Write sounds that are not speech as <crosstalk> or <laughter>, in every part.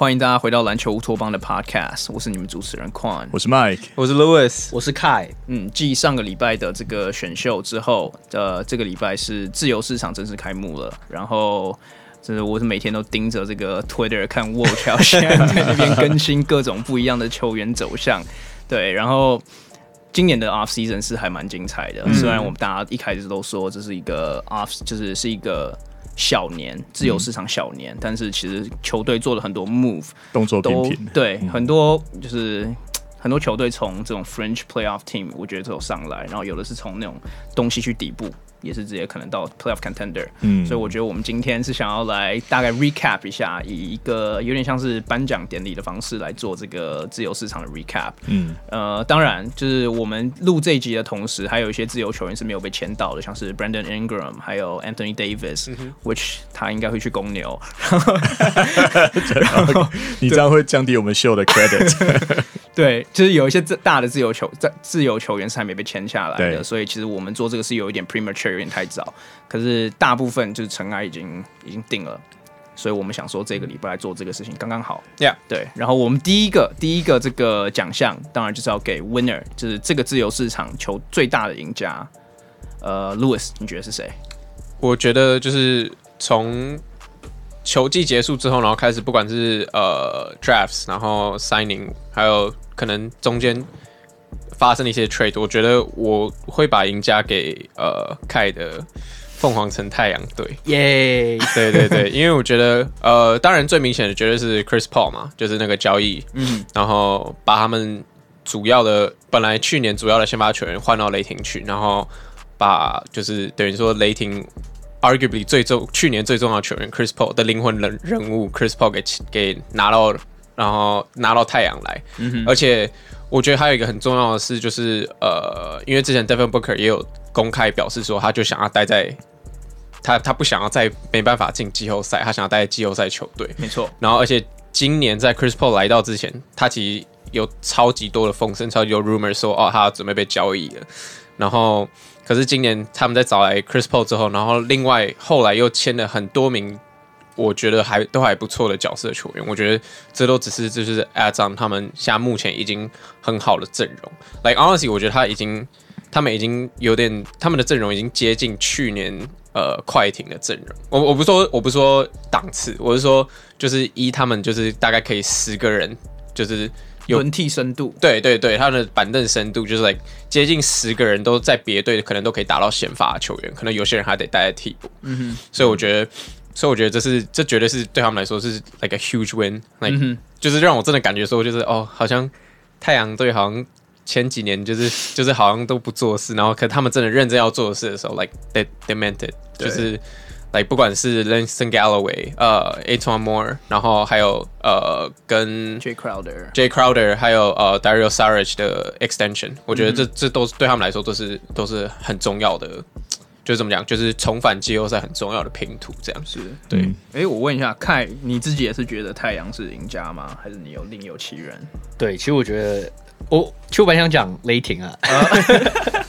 欢迎大家回到篮球乌托邦的 Podcast，我是你们主持人 Quan，我是 Mike，我是 Louis，我是 Kai。嗯，继上个礼拜的这个选秀之后，呃，这个礼拜是自由市场正式开幕了。然后，真的我是每天都盯着这个 Twitter 看 Watch 现在在那边更新各种不一样的球员走向。对，然后今年的 Off Season 是还蛮精彩的，嗯、虽然我们大家一开始都说这是一个 Off，就是是一个。小年自由市场小年，嗯、但是其实球队做了很多 move，动作频频，对，嗯、很多就是很多球队从这种 French Playoff Team，我觉得都有上来，然后有的是从那种东西去底部。也是直接可能到 playoff contender，嗯，所以我觉得我们今天是想要来大概 recap 一下，以一个有点像是颁奖典礼的方式来做这个自由市场的 recap，嗯，呃，当然就是我们录这一集的同时，还有一些自由球员是没有被签到的，像是 Brandon Ingram，还有 Anthony Davis，which、嗯、他应该会去公牛，<laughs> <laughs> 然后你这样会降低我们秀的 credit，<laughs> 对，就是有一些大的自由球在自由球员是还没被签下来的，所以其实我们做这个是有一点 premature。有点太早，可是大部分就是尘埃已经已经定了，所以我们想说这个礼拜来做这个事情刚刚好。Yeah，对。然后我们第一个第一个这个奖项，当然就是要给 winner，就是这个自由市场球最大的赢家。呃，Louis，你觉得是谁？我觉得就是从球季结束之后，然后开始，不管是呃 drafts，然后 signing，还有可能中间。发生了一些 trade，我觉得我会把赢家给呃凯的凤凰城太阳队，耶，Yeah. <laughs> 对对对，因为我觉得呃，当然最明显的绝对是 Chris Paul 嘛，就是那个交易，嗯，然后把他们主要的本来去年主要的先发球员换到雷霆去，然后把就是等于说雷霆 arguably 最重去年最重要的球员 Chris Paul 的灵魂人人物 Chris Paul 给给拿到，然后拿到太阳来，嗯，而且。我觉得还有一个很重要的事，就是呃，因为之前 Devin Booker 也有公开表示说，他就想要待在他他不想要再没办法进季后赛，他想要待在季后赛球队。没错。然后，而且今年在 Chris Paul 来到之前，他其实有超级多的风声，超级多 rumor 说，哦，他准备被交易了。然后，可是今年他们在找来 Chris Paul 之后，然后另外后来又签了很多名。我觉得还都还不错的角色球员，我觉得这都只是就是 adds on 他们现在目前已经很好的阵容。Like honestly，我觉得他已经他们已经有点他们的阵容已经接近去年呃快艇的阵容。我我不说我不说档次，我是说就是一他们就是大概可以十个人就是有轮替深度。对对对，他们的板凳深度就是 like 接近十个人都在别队可能都可以打到先发的球员，可能有些人还得待在替补。嗯哼，所以我觉得。所以我觉得这是，这绝对是对他们来说是 like a huge win，like、嗯、就是让我真的感觉说，就是哦，好像太阳队好像前几年就是就是好像都不做事，然后可他们真的认真要做事的时候，like they they meant it，就是 like 不管是 Langston Galloway，呃，E'Twaun Moore，然后还有呃跟 Jay Crowder、Jay Crowder，还有呃 Dario Saric 的 extension，我觉得这、嗯、这都是对他们来说都是都是很重要的。就怎么讲，就是重返季后赛很重要的拼图，这样是对。哎、嗯欸，我问一下，凯，你自己也是觉得太阳是赢家吗？还是你有另有其人？<laughs> 对，其实我觉得，我其实我本想讲雷霆啊，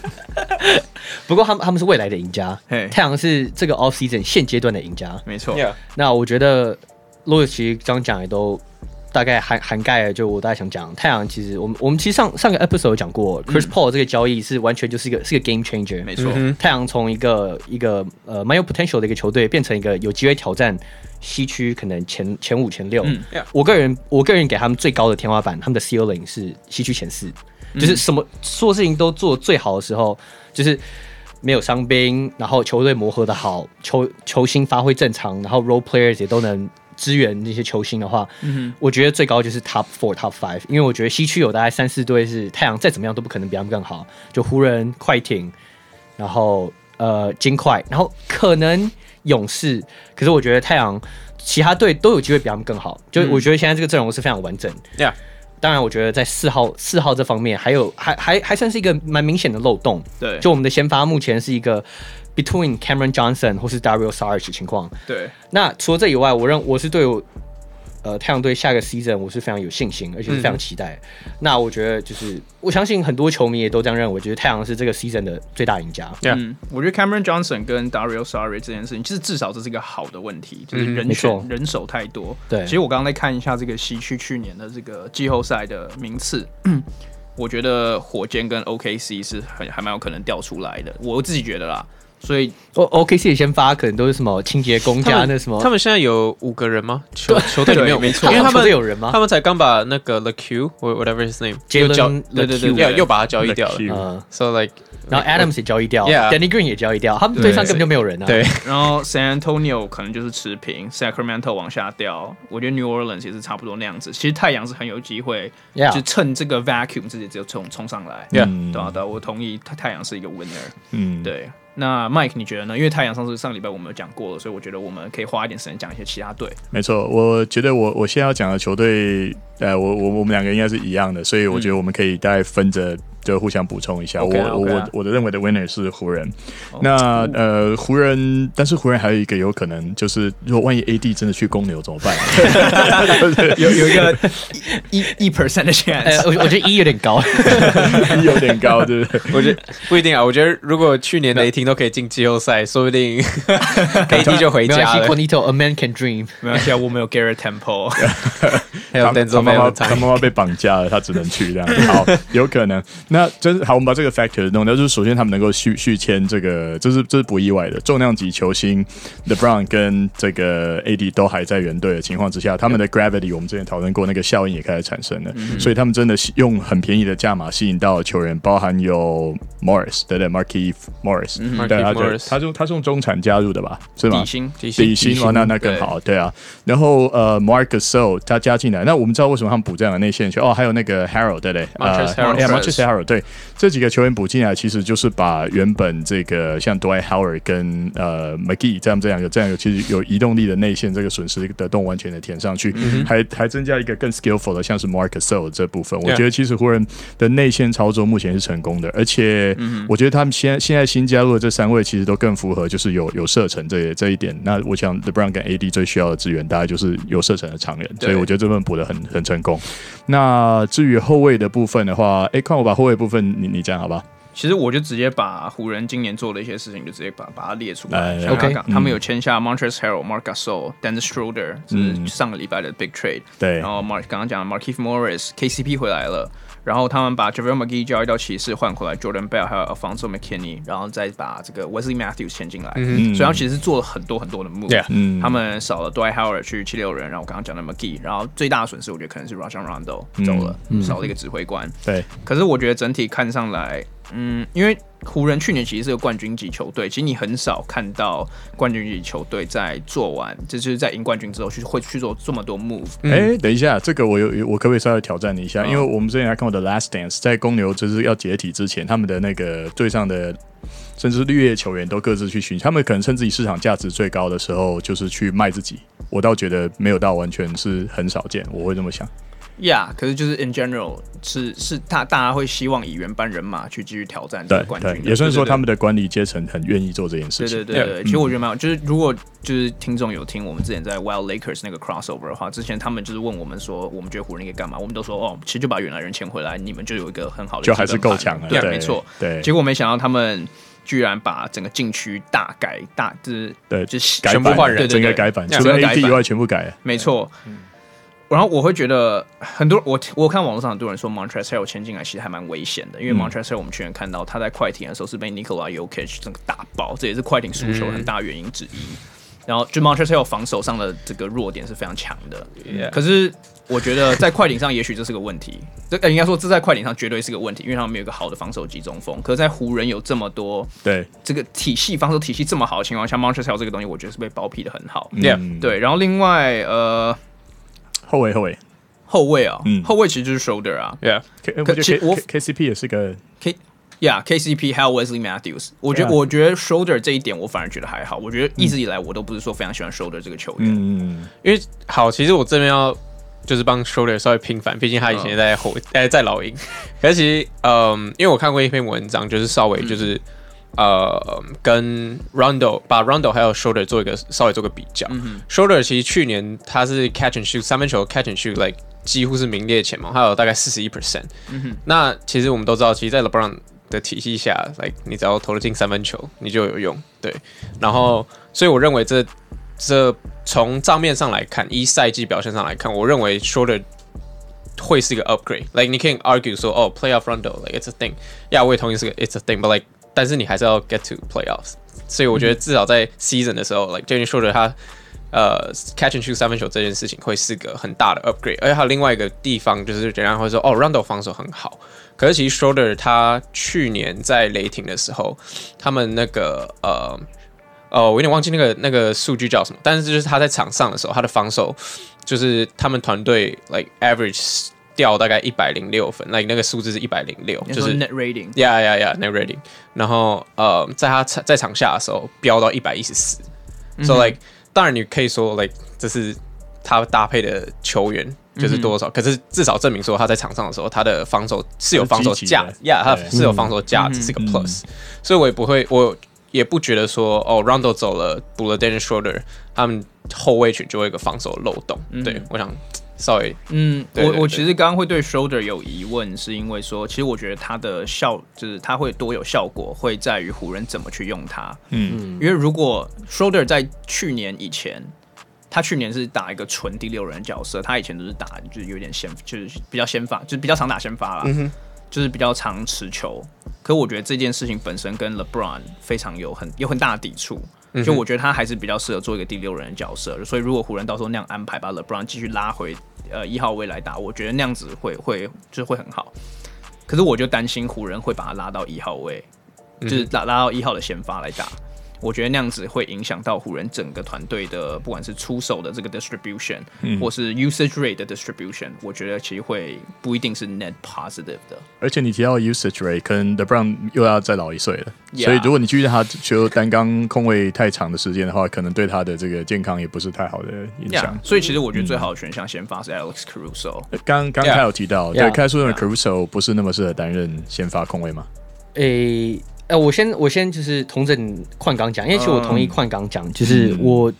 <laughs> 不过他们他们是未来的赢家，嘿太阳是这个 off season 现阶段的赢家，没错.那我觉得洛奇刚讲的都。大概涵涵盖了，就我大概想讲，太阳其实我们我们其实上上个 episode 有讲过，Chris Paul 这个交易是完全就是一个是一个 game changer，没错错。太阳从一个一个呃蛮有 potential 的一个球队，变成一个有机会挑战西区可能前前五前六。嗯、我个人我个人给他们最高的天花板，他们的 ceiling 是西区前四，就是什么所有事情都做最好的时候，就是没有伤兵，然后球队磨合的好，球球星发挥正常，然后 role players 也都能。支援那些球星的话，我觉得最高就是 top four、top five，因为我觉得西区有大概三四队是太阳再怎么样都不可能比他们更好，就湖人、快艇，然后呃金块，然后可能勇士，可是我觉得太阳其他队都有机会比他们更好，就我觉得现在这个阵容是非常完整。对啊、嗯，当然我觉得在四号四号这方面还有还还还算是一个蛮明显的漏洞。对，就我们的先发目前是一个。Between Cameron Johnson 或是 Dario Saric 情况，对。那除了这以外，我认我是对我呃太阳队下个 season 我是非常有信心，而且是非常期待。嗯、那我觉得就是我相信很多球迷也都这样认为，就是太阳是这个 season 的最大赢家。嗯，我觉得 Cameron Johnson 跟 Dario Saric 这件事情，其实至少这是一个好的问题，就是人选、嗯、人手太多。对，其实我刚刚在看一下这个西区去年的这个季后赛的名次。我觉得火箭跟 OKC 是很还蛮有可能掉出来的，我自己觉得啦。所以 O OKC 也先发，可能都是什么清洁工加那什么。他们现在有五个人吗？球球队里面有没错，因为他们有人吗？他们才刚把那个 The Q whatever his name 交对对对，又又把他交易掉了。嗯，So like，然后 Adams 也交易掉，Danny Green 也交易掉，他们队上根本就没有人啊。对，然后 San Antonio 可能就是持平，Sacramento 往下掉。我觉得 New Orleans 也是差不多那样子。其实太阳是很有机会，就趁这个 vacuum 自己就冲冲上来。对啊，对，我同意，太太阳是一个 winner。嗯，对。那 Mike，你觉得呢？因为太阳上次上礼拜我们有讲过了，所以我觉得我们可以花一点时间讲一些其他队。没错，我觉得我我现在要讲的球队，呃，我我我们两个应该是一样的，所以我觉得我们可以大概分着。就互相补充一下，我我我的认为的 winner 是湖人。那呃湖人，但是湖人还有一个有可能，就是如果万一 AD 真的去公牛怎么办？<laughs> 有有一个 <laughs> 一一 percent 的 chance，我我觉得一有点高，<laughs> 一有点高，对不对？我觉得不一定啊。我觉得如果去年雷霆都可以进季后赛，说不定 AD 就回家了。A man can dream。没关系啊，我们有 Garrett Temple，还有他妈妈被绑架了，他只能去这样。好，有可能。那真好，我们把这个 factor 弄掉，就是首先他们能够续续签这个，这是这是不意外的重量级球星 LeBron 跟这个 AD 都还在原队的情况之下，他们的 gravity 我们之前讨论过，那个效应也开始产生了，嗯、所以他们真的用很便宜的价码吸引到球员，包含有 Morris 对对，Markieff Morris，嗯、对啊，他就他是用中产加入的吧？是吗？底薪底薪底薪哇，那那更好，对，对啊。然后呃，Marc Gasol 他加进来，那我们知道为什么他们补这样的内线球哦，还有那个 Harrell 对不对？呃 Montrezl Harrell 对，这几个球员补进来，其实就是把原本这个像 Dwight Howard 跟呃 McGee 这样这两个这样有其实有移动力的内线这个损失的洞完全的填上去，嗯、还还增加一个更 skillful 的，像是 Marc Gasol 这部分。我觉得其实湖人的内线操作目前是成功的，而且我觉得他们现现在新加入的这三位其实都更符合就是有有射程这这一点。那我想 LeBron 跟 AD 最需要的资源大概就是有射程的长人，所以我觉得这份补的很很成功。那至于后卫的部分的话，哎，看我把后卫部分。你你这样好吧？其实我就直接把湖人今年做的一些事情，就直接把把它列出来。哎、OK，他们有签下 Montrezl Harrell、Marc Gasol、Dennis Schroeder，是上个礼拜的 Big Trade。对，然后 Mark 刚刚讲 Markieff Morris、KCP 回来了。然后他们把 JaVale McGee 交易到骑士换回来 Jordan Bell 还有 Alfonso McKinney，然后再把这个 Wesley Matthews 签进来。嗯、所以他其实是做了很多很多的 move。他们少了 Dwight Howard 去七六人，然后我刚刚讲的 McGee，然后最大的损失我觉得可能是 Rajon Rondo 走了，嗯、少了一个指挥官。对，可是我觉得整体看上来。嗯，因为湖人去年其实是个冠军级球队，其实你很少看到冠军级球队在做完，这就是在赢冠军之后去会去做这么多 move。哎、嗯欸，等一下，这个我有我可不可以稍微挑战你一下？哦、因为我们之前还看过的 Last Dance，在公牛就是要解体之前，他们的那个队上的甚至是绿叶球员都各自去寻，他们可能趁自己市场价值最高的时候，就是去卖自己。我倒觉得没有到完全是很少见，我会这么想。呀，yeah, 可是就是 in general 是是大大家会希望以原班人马去继续挑战这个冠军，也算是说他们的管理阶层很愿意做这件事情。对对对对，其实我觉得蛮好，就是如果就是听众有听我们之前在 Wild Lakers 那个 crossover 的话，之前他们就是问我们说，我们觉得湖人可以干嘛？我们都说哦，其实就把原来人签回来，你们就有一个很好的就还是够强的。对，没错。对，结果没想到他们居然把整个禁区大改大，就是对，就是全部换人，整个改版，除了 AD 以外全部改。没错。然后我会觉得很多我我看网络上很多人说 Montrezl Harrell 签进来其实还蛮危险的，因为 Montrezl Harrell 我们去年看到他在快艇的时候是被 Nikola Jokic 整个打爆，这也是快艇输球很大原因之一。嗯、然后就 Montrezl Harrell 防守上的这个弱点是非常强的.可是我觉得在快艇上也许这是个问题，这应该说这在快艇上绝对是个问题，因为他们没有一个好的防守集中锋。可是在湖人有这么多对这个体系防守体系这么好的情况下，Montrezl Harrell 这个东西我觉得是被包庇的很好。对，然后另外呃后卫后卫。后卫啊，嗯，后卫其实就是 Schroeder 啊，Yeah，可其实我 KCP 也是个 K，Yeah，KCP 还有 Wesley Matthews，我觉得我觉得 Schroeder 这一点我反而觉得还好，我觉得一直以来我都不是说非常喜欢 Schroeder 这个球员，嗯，因为好，其实我这边要就是帮 Schroeder 稍微平反，毕竟他以前在后，呃，在老鹰，可是其实，嗯，因为我看过一篇文章，就是稍微就是呃，跟 Rondo 把 Rondo 还有 Schroeder 做一个稍微做个比较。嗯、Schroeder 其实去年他是 catch and shoot 三分球 catch and shoot，like 几乎是名列前茅，他有大概四十一 percent。那其实我们都知道，其实，在 LeBron 的体系下，like 你只要投得进三分球，你就有用。对，然后所以我认为这这从账面上来看，一赛季表现上来看，我认为 Schroeder 会是一个 upgrade。Like 你可以 argue 说，哦，playoff Rondo，like it's a thing。Yeah，我也同意是个 it's a thing，but like 但是你还是要 get to playoffs，所以我觉得至少在 season 的时候、嗯、，like 说的他，呃，catch and shoot 三分球这件事情会是个很大的 upgrade。而且还有另外一个地方就是人家会说，哦，Rondo 防守很好，可是其实 Schroeder 他去年在雷霆的时候，他们那个呃，哦，我有点忘记那个那个数据叫什么，但是就是他在场上的时候，他的防守就是他们团队 like average。掉大概一百零六分，那、like、那个数字是一百零六，就是 net rating。Yeah, yeah, yeah, net rating。然后呃，在他在场下的时候飙到一百一十四。So like，当然你可以说 like 这是他搭配的球员就是多少，嗯、可是至少证明说他在场上的时候，他的防守是有防守价，Yeah，他是有防守价值，是个 plus。所以我也不会，我也不觉得说哦，Rondo 走了，补了 Dennis Schroeder，他们后卫群就会有一个防守漏洞。嗯、对我想。Sorry，嗯，我我其实刚刚会对 Schroeder 有疑问，是因为说，其实我觉得他的效就是他会多有效果，会在于湖人怎么去用他。嗯，因为如果 Schroeder 在去年以前，他去年是打一个纯第六人的角色，他以前都是打就是有点先，就是比较先发，就是比较常打先发啦，嗯、哼就是比较常持球。可我觉得这件事情本身跟 LeBron 非常有很有很大的抵触。就我觉得他还是比较适合做一个第六人的角色，所以如果湖人到时候那样安排，把 LeBron 继续拉回呃一号位来打，我觉得那样子会会就是会很好。可是我就担心湖人会把他拉到一号位，就是拉拉到一号的先发来打。我觉得那样子会影响到湖人整个团队的，不管是出手的这个 distribution，、嗯、或是 usage rate 的 distribution，我觉得其实会不一定是 net positive 的。而且你提到 usage rate，跟 LeBron 又要再老一岁了，Yeah. 所以如果你继续让他球单刚空位太长的时间的话，可能对他的这个健康也不是太好的影响。Yeah. 所以其实我觉得最好的选项先发是 Alex Caruso。刚刚才有提到，对，开出的 Caruso 不是那么适合担任先发控卫吗？诶、欸。呃，我先我先就是同整矿刚讲，因为其实我同意矿刚讲，就是我、嗯、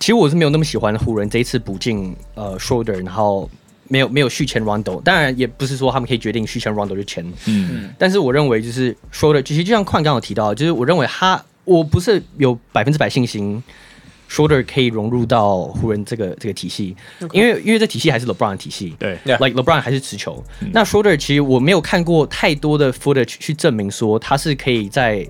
其实我是没有那么喜欢湖人这一次补进呃 Schroeder 然后没有没有续签 Rondo，当然也不是说他们可以决定续签 Rondo 就签，嗯，但是我认为就是 Schroeder 其实就像矿刚有提到，就是我认为他我不是有百分之百信心。Schroeder 可以融入到湖人这个这个体系.因为因为这体系还是 LeBron 的体系，对，like LeBron 还是持球。嗯、那 Schroeder 其实我没有看过太多的 footage 去证明说他是可以在。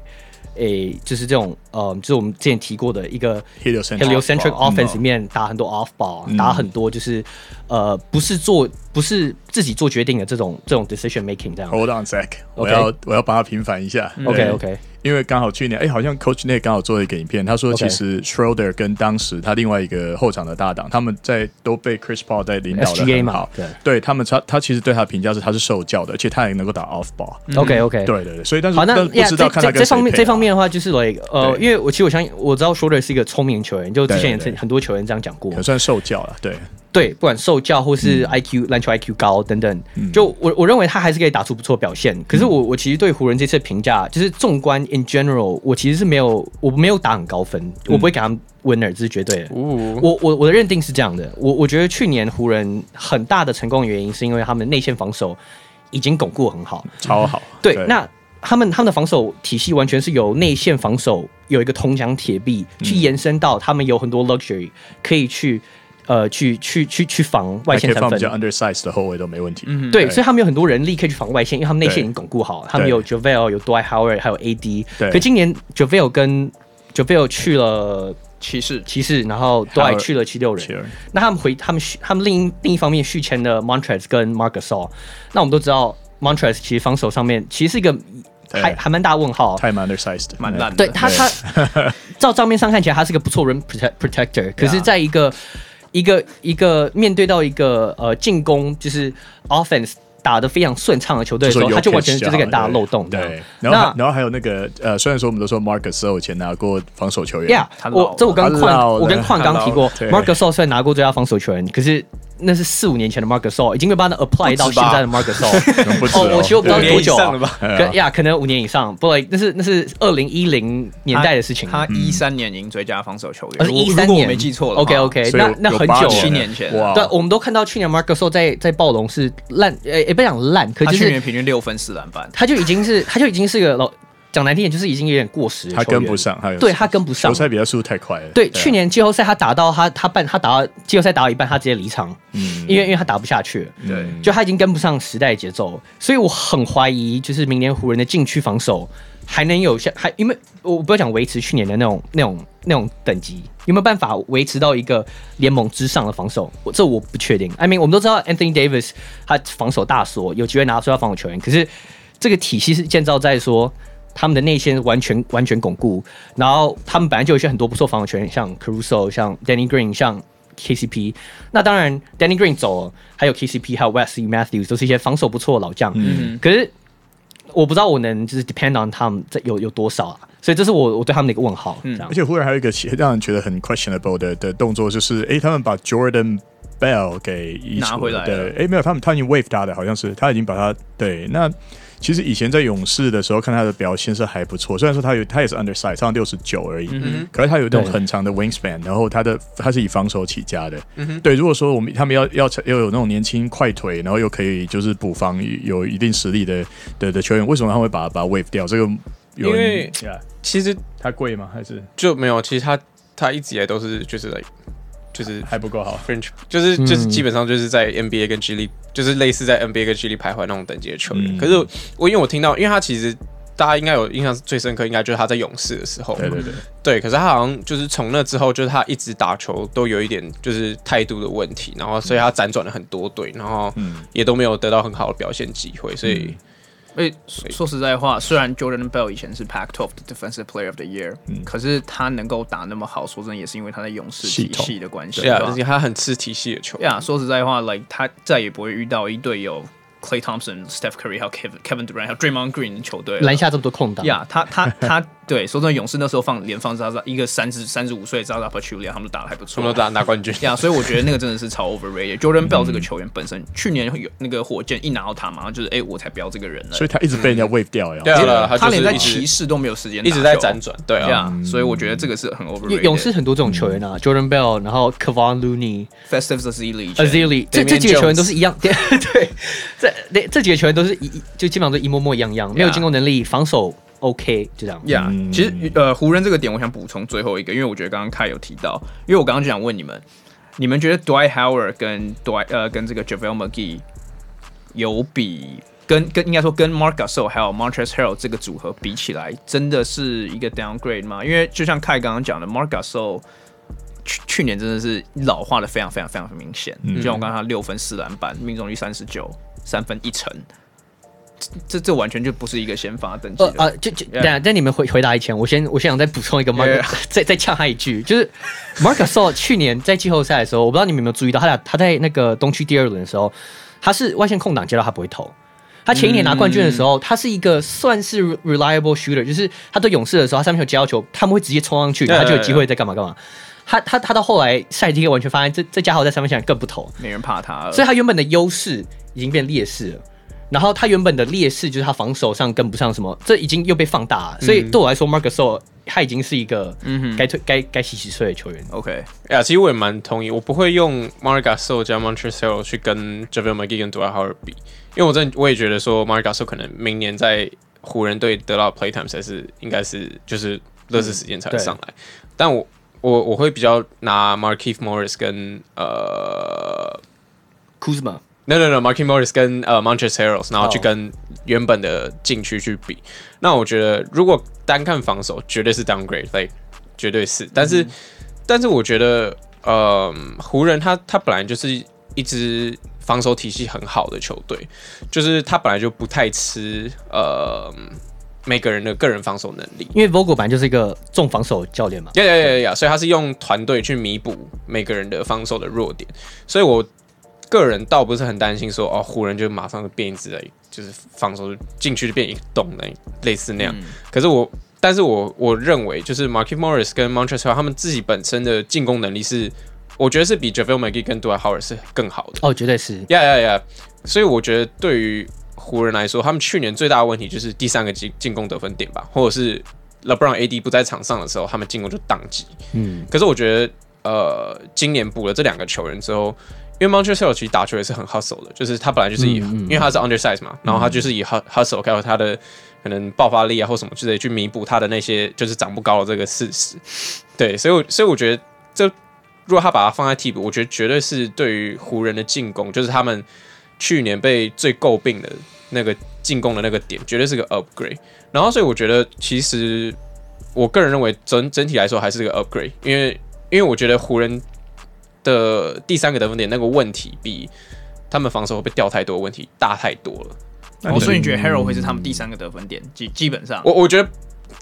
诶、欸，就是这种呃，就是我们之前提过的一个 heliocentric offense 里面打很多 off ball，、嗯、打很多就是呃，不是做不是自己做决定的这种这种 decision making 这样。Hold on sec，Okay. 我要我要帮他平反一下。OK OK，因为刚好去年哎、欸，好像 Coach Nick 刚好做了一个影片，他说其实 Schroeder 跟当时他另外一个后场的搭档，他们在都被 Chris Paul 在领导的很好。对，对他们他他其实对他评价是他是受教的，而且他也能够打 off ball。OK OK，对对对，所以但是好那不知道看他跟谁配、啊、这方面这方面。的话就是 like 呃，对因为我其实我相信我知道 Schroeder 是一个聪明球员，就之前也是很多球员这样讲过，也算受教了，对对，不管受教或是 IQ 篮、嗯、球 IQ 高等等，嗯、就我我认为他还是可以打出不错表现。可是我我其实对湖人这次评价就是纵观 in general，我其实是没有我没有打很高分，嗯、我不会给他们 winner，这是绝对的。嗯、我我我的认定是这样的，我我觉得去年湖人很大的成功原因是因为他们内线防守已经巩固很好，超好。对，对那。他们他们的防守体系完全是由内线防守有一个铜墙铁壁，去延伸到他们有很多 luxury 可以去呃去去去去防外线三分，放比较 undersized 的后卫都没问题。嗯，对，所以他们有很多人力可以去防外线，因为他们内线已经巩固好了。他们有 JaVale 有 Dwight Howard，还有 AD。对。可今年 JaVale 跟 JaVale 去了骑士，骑士，然后 Dwight 去了七六人。那他们回他们续他们另一另一方面续签的 Montrezl 跟 Marc Gasol。那我们都知道 Montrezl 其实防守上面其实是一个。还还蛮大问号，太 undersized，蛮烂。对他，他 <laughs> 照账面上看起来他是个不错人 protect protector，可是在一个一个一个面对到一个呃进攻就是 offense 打得非常顺畅的球队的时候，他就完全就是个很大的漏洞。对，然后然后还有那个呃，虽然说我们都说 Marc Gasol 以前拿过防守球员，呀，我这我跟矿我跟矿刚提过，Marc Gasol 虽然拿过最佳防守球员，可是。那是四五年前的 Marc Gasol，已经没有办法 apply 到现在的 Marc Gasol。<laughs> 哦，我其实我不知道多久了吧？<laughs> 跟呀，可能五年以上。不，那是那是二零一零年代的事情。他一三年赢最佳防守球员，一三年，我没记错了。OK OK，那那很久，七年前。对，我们都看到去年 Marc Gasol 在在暴龙是烂，呃，也不讲烂，可是去年平均六分四篮板，他就已经是他就已经是个老。讲难听点，就是已经有点过时。他跟不上，对他跟不上。球赛比较速度太快了。对，去年季后赛他打到他他半他打到季后赛打到一半，他直接离场。嗯，因为因为他打不下去了。对，就他已经跟不上时代节奏，所以我很怀疑，就是明年湖人的禁区防守还能有像还，因为我不要讲维持去年的那种那种那种等级，有没有办法维持到一个联盟之上的防守？我这我不确定。I mean，我们都知道 Anthony Davis 他防守大锁，有机会拿到最佳防守球员，可是这个体系是建造在说。他们的内线完全完全巩固，然后他们本来就有一些很多不错防守球员，像 Caruso、像 Danny Green、像 KCP。那当然，Danny Green 走了，还有 KCP，还有 Wesley Matthews，都是一些防守不错的老将。嗯，可是我不知道我能就是 depend on 他们这有有多少啊，所以这是我我对他们的一个问号。嗯，而且忽然还有一个让人觉得很 questionable 的的动作，就是哎，他们把 Jordan Bell 给移拿回来了。哎，没有，他们他已经 wave 他的，好像是他已经把他对那。其实以前在勇士的时候看他的表现是还不错，虽然说他有他也是 undersize，上六十九而已，嗯、可是他有那种很长的 wingspan，然后他的他是以防守起家的。嗯、对，如果说我们他们要要要有那种年轻快腿，然后又可以就是补防有一定实力的的的球员，为什么他会把把 wave 掉？这个因为其实他贵吗？还是就没有？其实他他一直以来都是就是来。就是还不够好，French 就是就是基本上就是在 NBA 跟 G League，就是类似在 NBA 跟 G League 徘徊那种等级的球员。嗯、可是我因为我听到，因为他其实大家应该有印象最深刻，应该就是他在勇士的时候。对对对，对。可是他好像就是从那之后，就是他一直打球都有一点就是态度的问题，然后所以他辗转了很多队，然后也都没有得到很好的表现机会，所以。诶，说实在话，虽然 Jordan Bell 以前是 Pac-12 的 Defensive Player of the Year，嗯，可是他能够打那么好，说真的也是因为他在勇士体系的关系，对啊，而且他很吃体系的球。呀，说实在话，like 他再也不会遇到一队有 Clay Thompson、Steph Curry 还有 Kevin Kevin Durant 还有 Draymond Green 的球队篮下这么多空档。呀，他他他。对，说真的，勇士那时候放连放扎扎，一个三十三十五岁扎扎 Pachulia，他们都打的还不错，他们都打拿冠军。<laughs> 呀，所以我觉得那个真的是超 overrated。Jordan Bell 这个球员本身，去年有那个火箭一拿到他，马上就是哎，我才不要这个人了。所以他一直被人家 wave 掉呀。对啊，他连在骑士都没有时间，一直在辗转。对啊，所以我觉得这个是很 overrated。勇士很多这种球员啊，Jordan Bell，然后 Kevon Looney、Festus Ezeli、Ezeli，<laughs> 这这几个球员都是一样。对，这这这几个球员都是一就基本上都一模模一样样，没有进攻能力，防守。OK，就这样。呀，yeah, 其实呃，湖人这个点，我想补充最后一个，因为我觉得刚刚凯有提到，因为我刚刚就想问你们，你们觉得 Dwight Howard 跟 Dwight 呃跟这个 JaVale McGee 有比跟跟应该说跟 Marc Gasol 还有 Montrezl Harrell 这个组合比起来，真的是一个 downgrade 吗？因为就像凯刚刚讲的，Marc Gasol 去去年真的是老化的非常非常非常明显，嗯、就像我刚刚他六分四篮板，命中率三十九，三分一成。这这完全就不是一个先发等级的。呃，就就等下，在你们回回答以前，我先我先想再补充一个 Mark，再再呛他一句，就是 Mark Gasol 去年在季后赛的时候，我不知道你们有没有注意到，他俩他在那个东区第二轮的时候，他是外线空档接到他不会投。他前一年拿冠军的时候，他是一个算是 reliable shooter，就是他对勇士的时候，他上面有接到球，他们会直接冲上去，他就有机会在干嘛干嘛。他他他到后来赛季完全发现，这这家伙在三分线更不投，没人怕他了，所以他原本的优势已经变劣势了。然后他原本的劣势就是他防守上跟不上什么，这已经又被放大了。所以对我来说，Marc Gasol 他已经是一个该退该该洗洗睡的球员。OK，呀，其实我也蛮同意，我不会用 Marc Gasol 加 Montrezl Harrell 去跟 JaVale McGee 跟 Dwight Howard 比，因为我真的我也觉得说 Marc Gasol 可能明年在湖人队得到 play time 才是应该是就是热身时间才会上来。嗯、但我我我会比较拿 Markieff Morris 跟呃 Kuzma。No no no，Markieff Morris 跟呃 Montrezl Harrell 然后去跟原本的禁区去比。Oh. 那我觉得如果单看防守，绝对是 downgrade，like 绝对是。但是、嗯、但是我觉得，呃，湖人他他本来就是一支防守体系很好的球队，就是他本来就不太吃呃每个人的个人防守能力。因为 Vogel 本来就是一个重防守教练嘛。呀呀呀呀！所以他是用团队去弥补每个人的防守的弱点。所以我。个人倒不是很担心说哦，湖人就马上就变一支，就是防守进去就变一个洞的类似那样。嗯、可是我，但是我我认为就是 Markieff Morris 跟 Montrezl 他们自己本身的进攻能力是我觉得是比 JaVale McGee 跟 Dwight Howard 是更好的。哦，绝对是。呀呀呀！所以我觉得对于湖人来说，他们去年最大的问题就是第三个进进攻得分点吧，或者是 LeBron AD 不在场上的时候，他们进攻就宕机。嗯，可是我觉得，呃，今年补了这两个球员之后，因为 Montrezl 其实打球也是很 hustle 的，就是他本来就是以，嗯嗯、因为他是 undersize 嘛，然后他就是以 hustle 还有他的可能爆发力啊或什么之类去弥补他的那些就是长不高的这个事实。对，所以我所以我觉得，这如果他把他放在替补，我觉得绝对是对于湖人的进攻，就是他们。去年被最诟病的那个进攻的那个点，绝对是个 upgrade。然后，所以我觉得，其实我个人认为整整体来说还是个 upgrade，因为因为我觉得湖人的第三个得分点那个问题，比他们防守会被掉太多问题大太多了。哦，所以你觉得 Harrell 会是他们第三个得分点？基基本上，我我觉得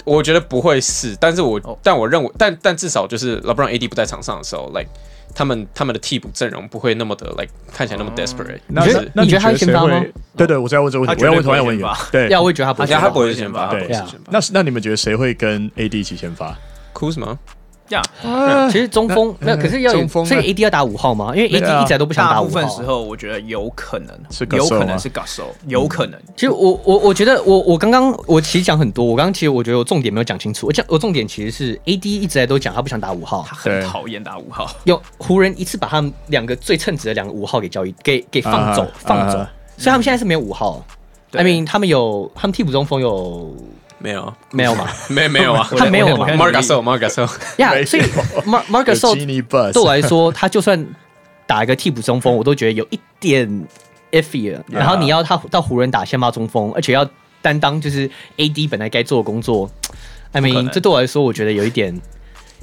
我觉得不会是，但是我、oh. 但我认为，但但至少就是 LeBron AD 不在场上的时候，like。他们他们的替补阵容不会那么的 like 看起来那么 desperate。那你觉得他先发吗？对对，我在问这个问题，我要问同样问题。对，要我也觉得他不会，他不会先发。对，那那你们觉得谁会跟 AD 一起先发？Kuz 吗？呀，其实中锋没有，可是要有，所以 AD 要打五号吗？因为 AD 一直来都不想打五号。大部分时候，我觉得有可能，有可能是 Gasol，有可能。其实我我我觉得我我刚刚我其实讲很多，我刚刚其实我觉得我重点没有讲清楚。我讲我重点其实是 AD 一直在都讲他不想打五号，他很讨厌打五号。有湖人一次把他们两个最称职的两个五号给交易给给放走放走，所以他们现在是没有五号。I mean 他们有他们替补中锋有。没有，没有嘛？<laughs> 没没有啊？他没有嘛？Marc Gasol，Marc Gasol，呀，所以 Marc Gasol 对我来说，他就算打一个替补中锋，我都觉得有一点 iffy。然后你要他到湖人打先发中锋，而且要担当就是 AD 本来该做的工作，I mean，这对我来说，我觉得有一点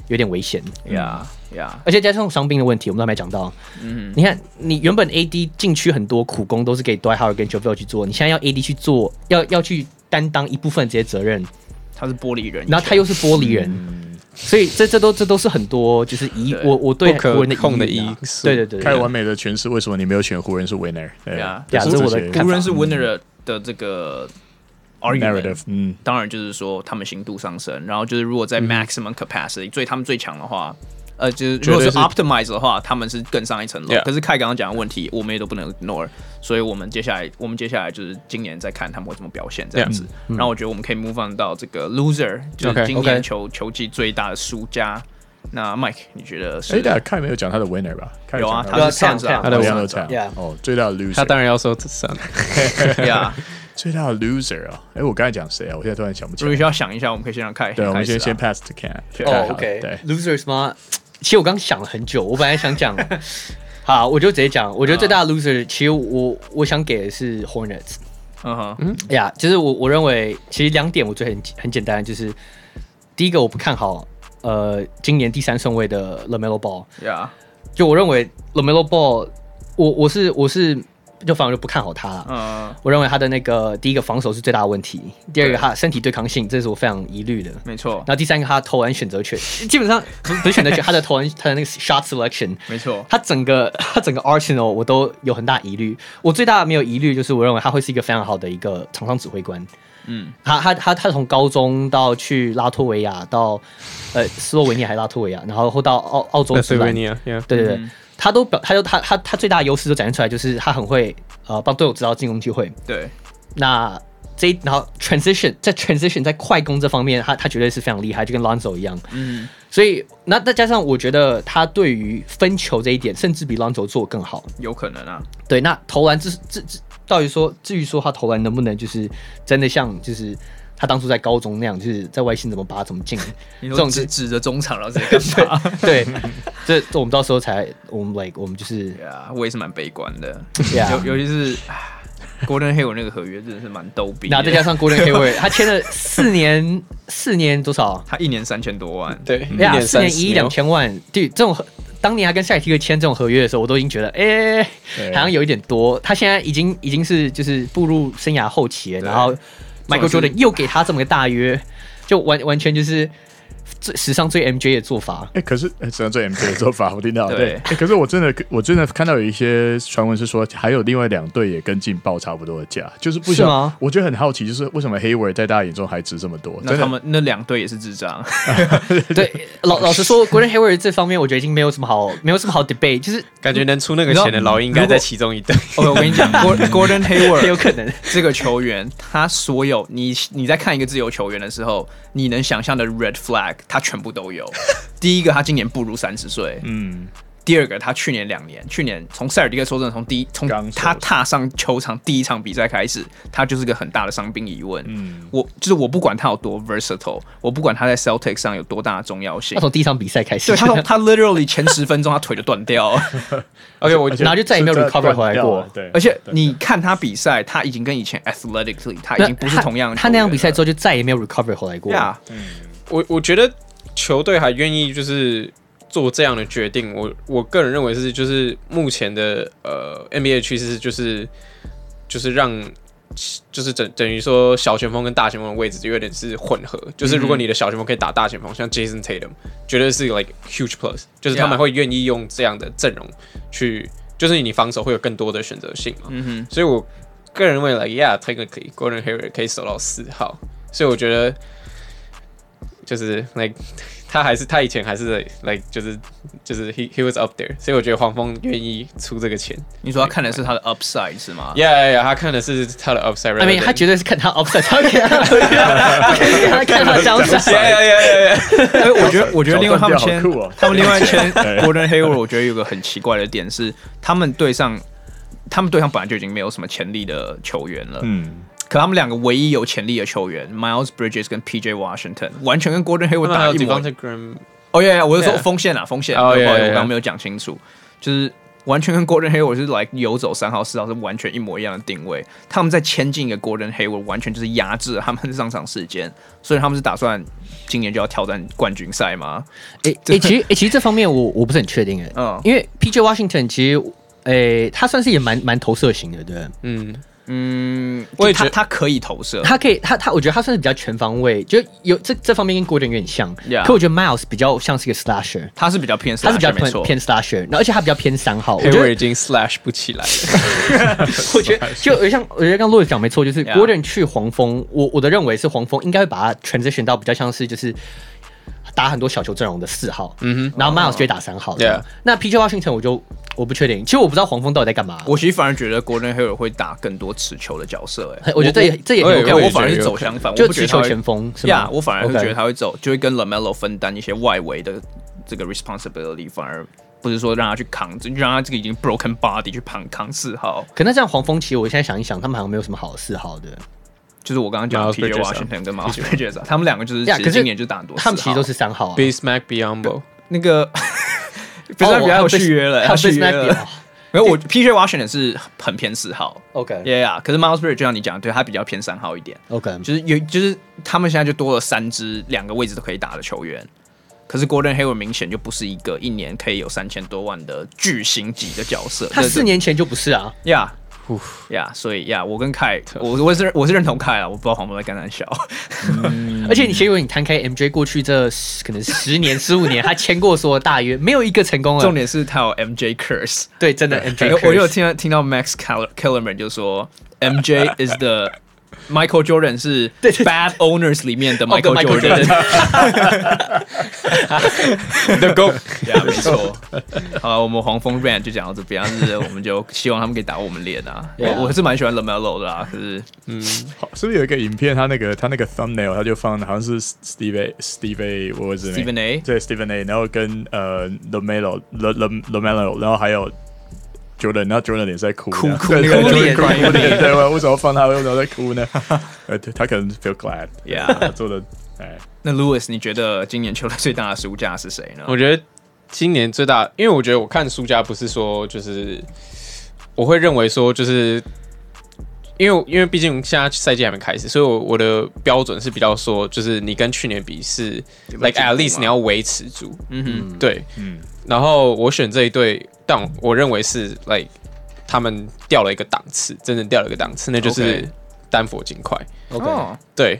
有点危险。呀呀，而且加上伤病的问题，我们都还没讲到。嗯，你看，你原本 AD 禁区很多苦工都是给 Howard 跟 JaVale 去做，你现在要 AD 去做，要要去。担当一部分这些责任，他是玻璃人，然后他又是玻璃人，嗯、所以这这都这都是很多就是疑我我对湖人的控的疑，对对对，太完美的诠释为什么你没有选湖人是 winner？对。啊，这是我的湖人是 winner 的这个 argument，嗯，当然就是说他们刑度上升，然后就是如果在 maximum capacity 最他们最强的话。呃，就是如果是 optimize 的话，他们是更上一层楼。可是凯刚刚讲的问题，我们也都不能 ignore。所以我们接下来，我们接下来就是今年再看他们会怎么表现这样子。然后我觉得我们可以 move on 到这个 loser，就是今年球球季最大的输家。那 Mike，你觉得？哎，大家看没有讲他的 winner 吧？有啊，他是 Suns 啊，他的 winner 哦，最大的 loser，他当然要说 Suns。<laughs> 呀，<laughs> 最大的 loser 啊！哎，我刚才讲谁啊？我现在突然想不起来。如果需要想一下，我们可以先让凯。对，我们先先 pass to Ken。哦，OK，对，losers 吗？其实我刚想了很久，我本来想讲，<laughs> 好，我就直接讲。我觉得最大的 loser，其实我我想给的是 Hornets。嗯哼，嗯呀，就是我我认为，其实两点我觉得很很简单，就是第一个我不看好，呃，今年第三顺位的 LaMelo Ball。呀，就我认为 LaMelo Ball，我我是我是。就反而就不看好他了。嗯，我认为他的那个第一个防守是最大的问题，第二个他身体对抗性，这是我非常疑虑的。没错。然后第三个他的投篮选择权，<laughs> 基本上不是选择权，他的投篮他的那个 shot selection，没错。<laughs> 他整个他整个 arsenal 我都有很大疑虑。我最大的没有疑虑就是我认为他会是一个非常好的一个场上指挥官。嗯，他他他他从高中到去拉脱维亚到呃斯洛维尼亚还是拉脱维亚，然后后到澳澳洲斯洛文尼亚，对对对。嗯他都表，他就他他他最大的优势都展现出来，就是他很会呃帮队友制造进攻机会。对，那这一然后 transition 在 transition 在快攻这方面，他他绝对是非常厉害，就跟 Lonzo 一样。嗯，所以那再加上我觉得他对于分球这一点，甚至比 Lonzo 做更好。有可能啊。对，那投篮至至至，到底说至于说他投篮能不能就是真的像就是。他当初在高中那样，就是在外线怎么拔怎么进，这种指指着中场然后在干嘛？对，<laughs> 这这我们到时候才我们 like 我们就是，我也是蛮悲观的，尤尤其是 Gordon Hayward 那个合约真的是蛮逗逼，那再加上 Gordon Hayward 他签了四年，四年多少？他一年三千多万，对，呀，四年一亿两千万。对，这种当年他跟赛提克签这种合约的时候，我都已经觉得，哎，好像有一点多。他现在已经已经是就是步入生涯后期了，然后。Michael Jordan 又给他这么个大约，就完完全就是最史上最 MJ 的做法。哎、欸，可是史上最 MJ 的做法，<laughs> 我听到对。哎、欸，可是我真的我真的看到有一些传闻是说，还有另外两队也跟进报差不多的价，就是不是吗？我觉得很好奇，就是为什么 Hayward 在大家眼中还值这么多？那他们那两队也是智障。<laughs> 对，老老实说，Gordon Hayward 这方面我觉得已经没有什么好没有什么好 debate，就是感觉能出那个钱的老鹰应该在其中一队。我跟你讲，<laughs> Gordon Hayward 有可能这个球员，他所有你你在看一个自由球员的时候，你能想象的 red flag，他全部都有。<laughs> 第一个，他今年步入三十岁。嗯。第二个，他去年两年，去年从塞尔迪克说真的，从第一从他踏上球场第一场比赛开始，他就是个很大的伤病疑问。嗯，我就是我不管他有多 versatile，我不管他在 Celtics 上有多大的重要性。他从第一场比赛开始，对，他从他 literally 前十分钟他腿就断掉了。<laughs> OK，我然后就再也没有 recover 回来过。对，而且你看他比赛，他已经跟以前 athletically 他已经不是同样。他那场比赛之后就再也没有 recover 回来过。Yeah，嗯，我我觉得球队还愿意就是。做这样的决定，我我个人认为是就是目前的呃 NBA 趋势就是就是让就是等等于说小前锋跟大前锋的位置就有点是混合，就是如果你的小前锋可以打大前锋，像 Jason Tatum，绝对是 like huge plus，就是他们会愿意用这样的阵容去，就是你防守会有更多的选择性嘛。嗯哼，所以我个人认为 like yeah technically Gordon Hayward 可以守到四号，所以我觉得就是 like。他还是他以前还是 like 就是就是 he he was up there，所以我觉得黄蜂愿意出这个钱。你说他看的是他的 upside 是吗？Yeah yeah yeah，他看的是他的 upside。I mean，他绝对是看他 upside，他给他他看他 downside。Yeah yeah yeah yeah。<laughs> 我觉得我觉得另外他们签他们另外签 <laughs> Gordon Hayward，我觉得有个很奇怪的点是，他们队上他们队上本来就已经没有什么潜力的球员了。嗯。可他们两个唯一有潜力的球员，Miles Bridges 跟 PJ Washington，完全跟 Gordon Hayward 打一模。哦耶，我是说锋线啊，锋线。哦耶，我刚刚没有讲清楚，就是完全跟 Gordon Hayward 是来游走三号四号是完全一模一样的定位。他们在签进一个 Gordon Hayward，完全就是压制了他们的上场时间。所以他们是打算今年就要挑战冠军赛吗？诶诶，其实诶，其实这方面我我不是很确定诶。嗯，因为 PJ Washington 其实诶，他算是也蛮蛮投射型的，对，嗯。嗯，我也觉得他可以投射，他可以，他他，我觉得他算是比较全方位，就有这这方面跟 Gordon 有点像。可我觉得 Miles 比较像是一个 slasher，他是比较偏，他是比较偏偏 slasher，而且他比较偏三号。我觉得已经 slash 不起来了。<laughs> 我觉得就像我觉得刚刚 Louis 讲没错，就是 Gordon 去黄蜂，我我的认为是黄蜂应该会把他 transition 到比较像是就是。打很多小球阵容的四号，嗯哼，然后 Miles 就会打三号，对。那 PJ Washington 我就我不确定，其实我不知道黄蜂到底在干嘛。我其实反而觉得 Gordon Hayward 会打更多持球的角色，哎，我觉得这也这也有可能。我反而是走相反，就持球前锋是吧？我反而会觉得他会走，就会跟 LaMelo 分担一些外围的这个 responsibility，反而不是说让他去扛，就让他这个已经 broken body 去扛扛四号。可那这样黄蜂其实我现在想一想，他们好像没有什么好的四号的。就是我刚刚讲的 PJ Washington 跟 Miles Bridges，他们两个就是其实今年就打多，他们其实都是三号。Bismack Biyombo 那个 Bismack Biyombo 续约了，他续约了。没有，我 PJ Washington 是很偏四号。OK，Yeah，可是 Miles Bridges 就像你讲，对他比较偏三号一点。OK，就是有，就是他们现在就多了三支两个位置都可以打的球员。可是 Gordon Hayward 明显就不是一个一年可以有三千多万的巨星级的角色。他四年前就不是啊。Yeah。呀，yeah, 所以呀，yeah, 我跟凯，我我是我是认同凯啊，我不知道黄渤在干啥笑。嗯、<laughs> 而且你其实如果你摊开 MJ 过去这可能十年十五年，他签过所有大约没有一个成功的。重点是他有 MJ curse，对，真的 MJ <laughs> curse。我有听到听到 Max Kellerman 就说 MJ is the Michael Jordan 是 Bad Owners 里面的 Michael Jordan，The Go，对啊，没错。好，我们黄蜂 Rant 就讲到这边，是我们就希望他们可以打我们脸啊。我我是蛮喜欢 LaMelo 的啦，可是嗯，好，是不是有一个影片，他那个他那个 Thumbnail 他就放好像是 Steve Steve 我是 Stephen A，对 Stephen A，然后跟呃 LaMelo LaMelo，然后还有。Jordan，然后 Jordan 也在哭，哭哭那个脸，对吧？为什么放他？为什么在哭呢？<laughs> 呃，他可能 feel glad，Yeah，做的哎。那 Louis，你觉得今年球队最大的输家是谁呢？我觉得今年最大，因为我觉得我看输家不是说就是，我会认为说就是，因为因为毕竟现在赛季还没开始，所以我我的标准是比较说，就是你跟去年比是 like at least 你要维持住，嗯哼，对，嗯。然后我选这一队。但我认为是，like 他们掉了一个档次，真正掉了一个档次，那就是丹佛金块。OK，对，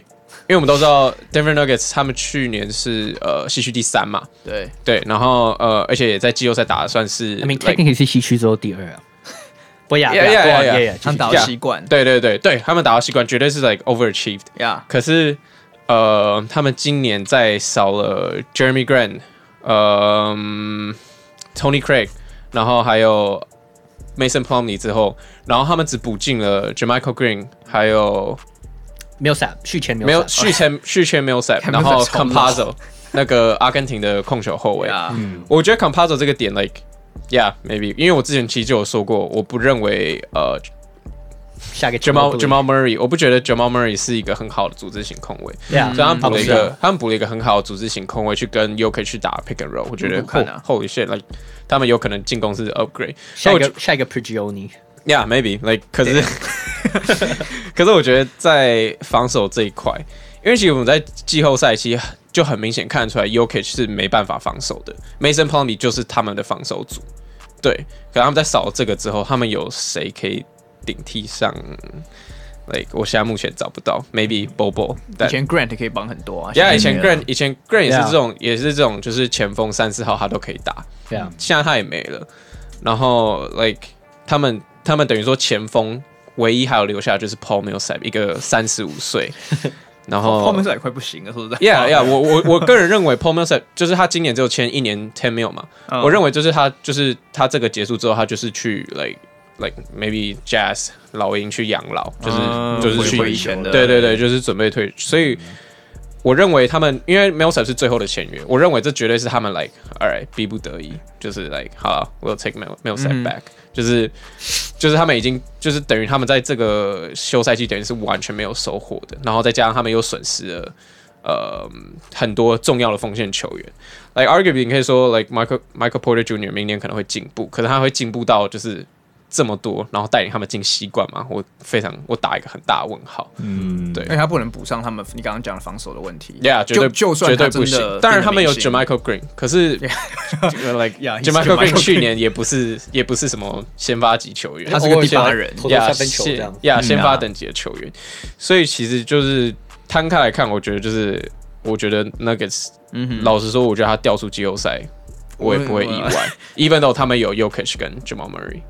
因为我们都知道 Denver Nuggets 他们去年是呃西区第三嘛，对对，然后呃而且也在季后赛打的算是，I mean technically 是西区之后第二啊。<laughs> 不呀呀呀呀！他们打到习惯，对对对对，他们打到习惯，绝对是 like overachieved。呀，可是呃，他们今年在少了 Jeremy Grant，呃，Tony Craig，然后还有 Mason Plumlee 之后，然后他们只补进了 JaMychal Green，还有 Millsap 续签没有续签续签 Millsap，然后 Compazzo 那个阿根廷的控球后卫，嗯，我觉得 Compazzo 这个点 like。Yeah，maybe，因为我之前其实就有说过，我不认为呃，下个 Jamal Jamal Murray，我不觉得 Jamal Murray 是一个很好的组织型控卫。所以他们补了一个，他们补了一个很好的组织型控卫去跟 Jokic 去打 pick and roll，我觉得后一些 like 他们有可能进攻是 upgrade。下一个下一个 Prigioni，Yeah，maybe，like 可是 <laughs> 可是我觉得在防守这一块，因为其实我们在季后赛期就很明显看出来，Jokic 是没办法防守的，Mason Plumlee 就是他们的防守组。对，可他们在少了这个之后，他们有谁可以顶替上？Like 我现在目前找不到，Maybe Bobo。以前 Grant 可以帮很多啊。Yeah，以前 Grant 以前 Grant 也是这种，也是这种，就是前锋三四号他都可以打。对啊，现在他也没了。然后 Like 他们他们等于说前锋唯一还有留下就是 Paul Millsap，一个三十五岁。<laughs> 然后 Paul Millsap 也快不行了，是不是。Yeah Yeah，我我我个人认为 Paul Millsap 就是他今年只有签一年 ten mil 嘛。我认为就是他就是他这个结束之后，他就是去 like like maybe Jazz 老鹰去养老，就是就是去以前的。对对对，就是准备退。所以我认为他们因为 Millsap 是最后的签约，我认为这绝对是他们 like all right 逼不得已，就是 like 好了，we'll take Millsap back。就是，就是他们已经就是等于他们在这个休赛季等于是完全没有收获的，然后再加上他们又损失了呃很多重要的锋线球员，like arguably 你可以说 like Michael Michael Porter Jr. 明年可能会进步，可是他会进步到就是。这么多，然后带领他们进习惯嘛？我非常，我打一个很大的问号。嗯，对，因为他不能补上他们你刚刚讲的防守的问题。Yeah，绝对就算绝对不行。当然他们有 JaMychal Green，可是 like JaMychal Green 去年也不是也不是什么先发级球员，他是个第八人，呀，先呀先发等级的球员。所以其实就是摊开来看，我觉得就是我觉得 Nuggets，老实说，我觉得他掉出季后赛，我也不会意外。Even though 他们有 Yokish 跟 Jamal Murray。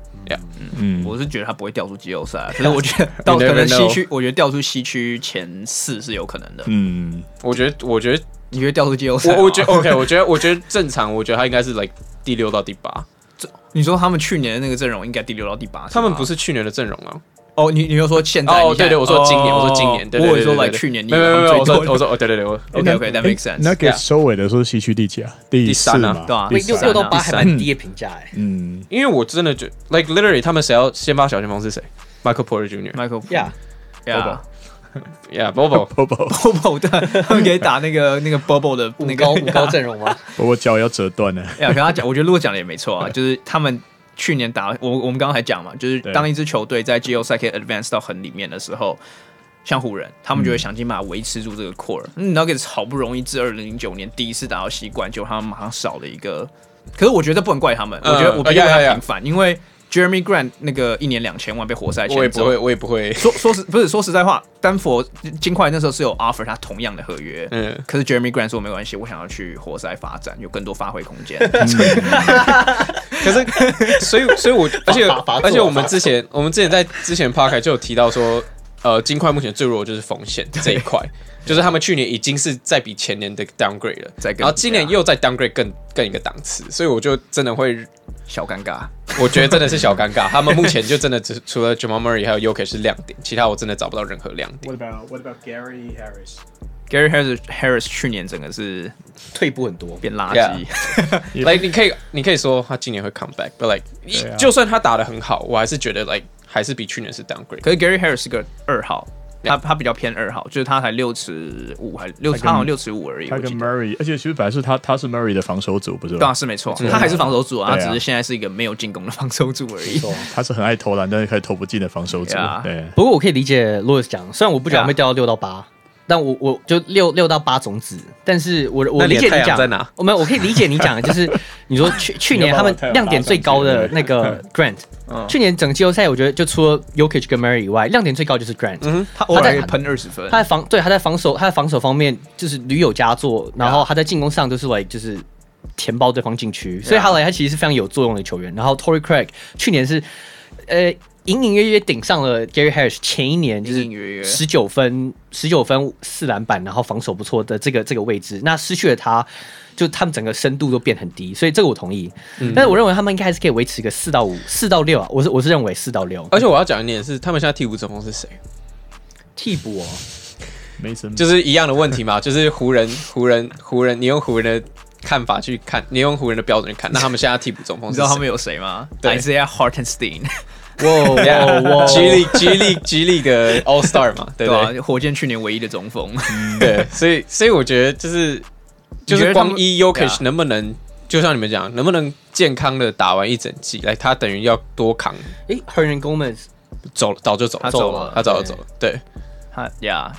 嗯，我是觉得他不会掉出季后赛，<laughs> 可是我觉得到可能西区，我觉得掉出西区前四是有可能的。嗯，我觉得，我觉得你觉得掉出季后赛？我我觉得 OK，我觉得我觉得正常，我觉得他应该是 like 第六到第八。这你说他们去年的那个阵容应该第六到第八？他们不是去年的阵容啊。哦，你你又说现在？哦，对对，我说今年，我说今年，对对对，我说来去年，没有没有没有，我说我说哦，对对对，我 <laughs> OK OK，that makes sense。那给收尾的时候西区第几啊？第三嘛，对啊，六六到八还蛮低的评价哎。嗯，因为我真的觉得，like literally，他们谁要先发小前锋是谁？Michael Porter Jr.，Michael Yeah，Yeah，Bobo，Bobo，Bobo，<laughs> 对，他们可以打那个 <laughs> 那个 Bobo 的那个五高阵容吗？Bobo 脚要折断了。要跟他讲，我觉得如果讲的也没错啊，就是他们。去年打我，我们刚刚还讲嘛，就是当一支球队在季后赛可以 advance 到很里面的时候，像湖人，他们就会想尽办法维持住这个 core。嗯，Nuggets 好不容易自二零零九年第一次打到西冠，就他们马上少了一个。可是我觉得不能怪他们，我觉得我比较平凡，因为。Jeremy Grant 那个一年两千万被活塞签走，我也不会，我也不会。说说实不是说实在话，丹佛金块那时候是有 offer 他同样的合约，嗯，可是 Jeremy Grant 说没关系，我想要去活塞发展，有更多发挥空间。<laughs> 可是，所以，所以我而且而且我们之前我们之前在之前 Podcast 就有提到说，呃，金块目前最弱的就是风险这一块。就是他们去年已经是在比前年的 downgrade 了，然后今年又在 downgrade 更更一个档次，所以我就真的会小尴尬。我觉得真的是小尴尬。他们目前就真的只除了 Jamal Murray 还有 Jokic 是亮点，其他我真的找不到任何亮点。What about What about Gary Harris？Gary Harris Harris 去年整个是退步很多，变垃圾。Like 你可以你可以说他今年会 come back，but like 就算他打得很好，我还是觉得 like 还是比去年是 downgrade。可是 Gary Harris 是个二号。他他比较偏二号，就是他才六尺五还六，他好像六尺五而已。他跟 Murray，而且其实本来是他他是 Murray 的防守组，不是？对啊，是没错，他还是防守组啊，他只是现在是一个没有进攻的防守组而已。<laughs> 他是很爱投篮，但是还投不进的防守组。对。不过我可以理解 Louis 讲，虽然我不觉得会掉到六到八，但我我就六六到八种子，但是我我理解你讲在哪？我们我可以理解你讲的，就是 <laughs> 你说去去年他们亮点最高的那个 Grant，去年整个季后赛我觉得就除了 Jokic 跟 Murray 以外，亮点最高就是 Grant，嗯，他他在喷二十分，他在防对他在防守他在防守方面就是屡有佳作，然后他在进攻上都是 like 就是填包对方禁区，所以他来他其实是非常有作用的球员。然后 Torrey Craig 去年是呃。隐隐约约顶上了 Gary Harris 前一年就是十九分十九分四篮板，然后防守不错的这个这个位置。那失去了他，就他们整个深度都变很低，所以这个我同意。嗯、但是我认为他们应该还是可以维持一个四到五四到六啊。我是我是认为四到六。而且我要讲一点是，他们现在替补中锋是谁？替补哦，没什么，就是一样的问题嘛。<laughs> 就是湖人湖人湖人，你用湖人的看法去看，你用湖人的标准去看，那他们现在替补中锋，你知道他们有谁吗？对，Isaiah Hartenstein。哇哇哇！G League G League G League 的 All Star 嘛，对吧？火箭去年唯一的中锋，对，所以所以我觉得就是就是光一 y o k i s h 能不能，就像你们讲，能不能健康的打完一整季？来，他等于要多扛。诶，Hernangomez 走早就走，他走了，他早就走了。对，他呀，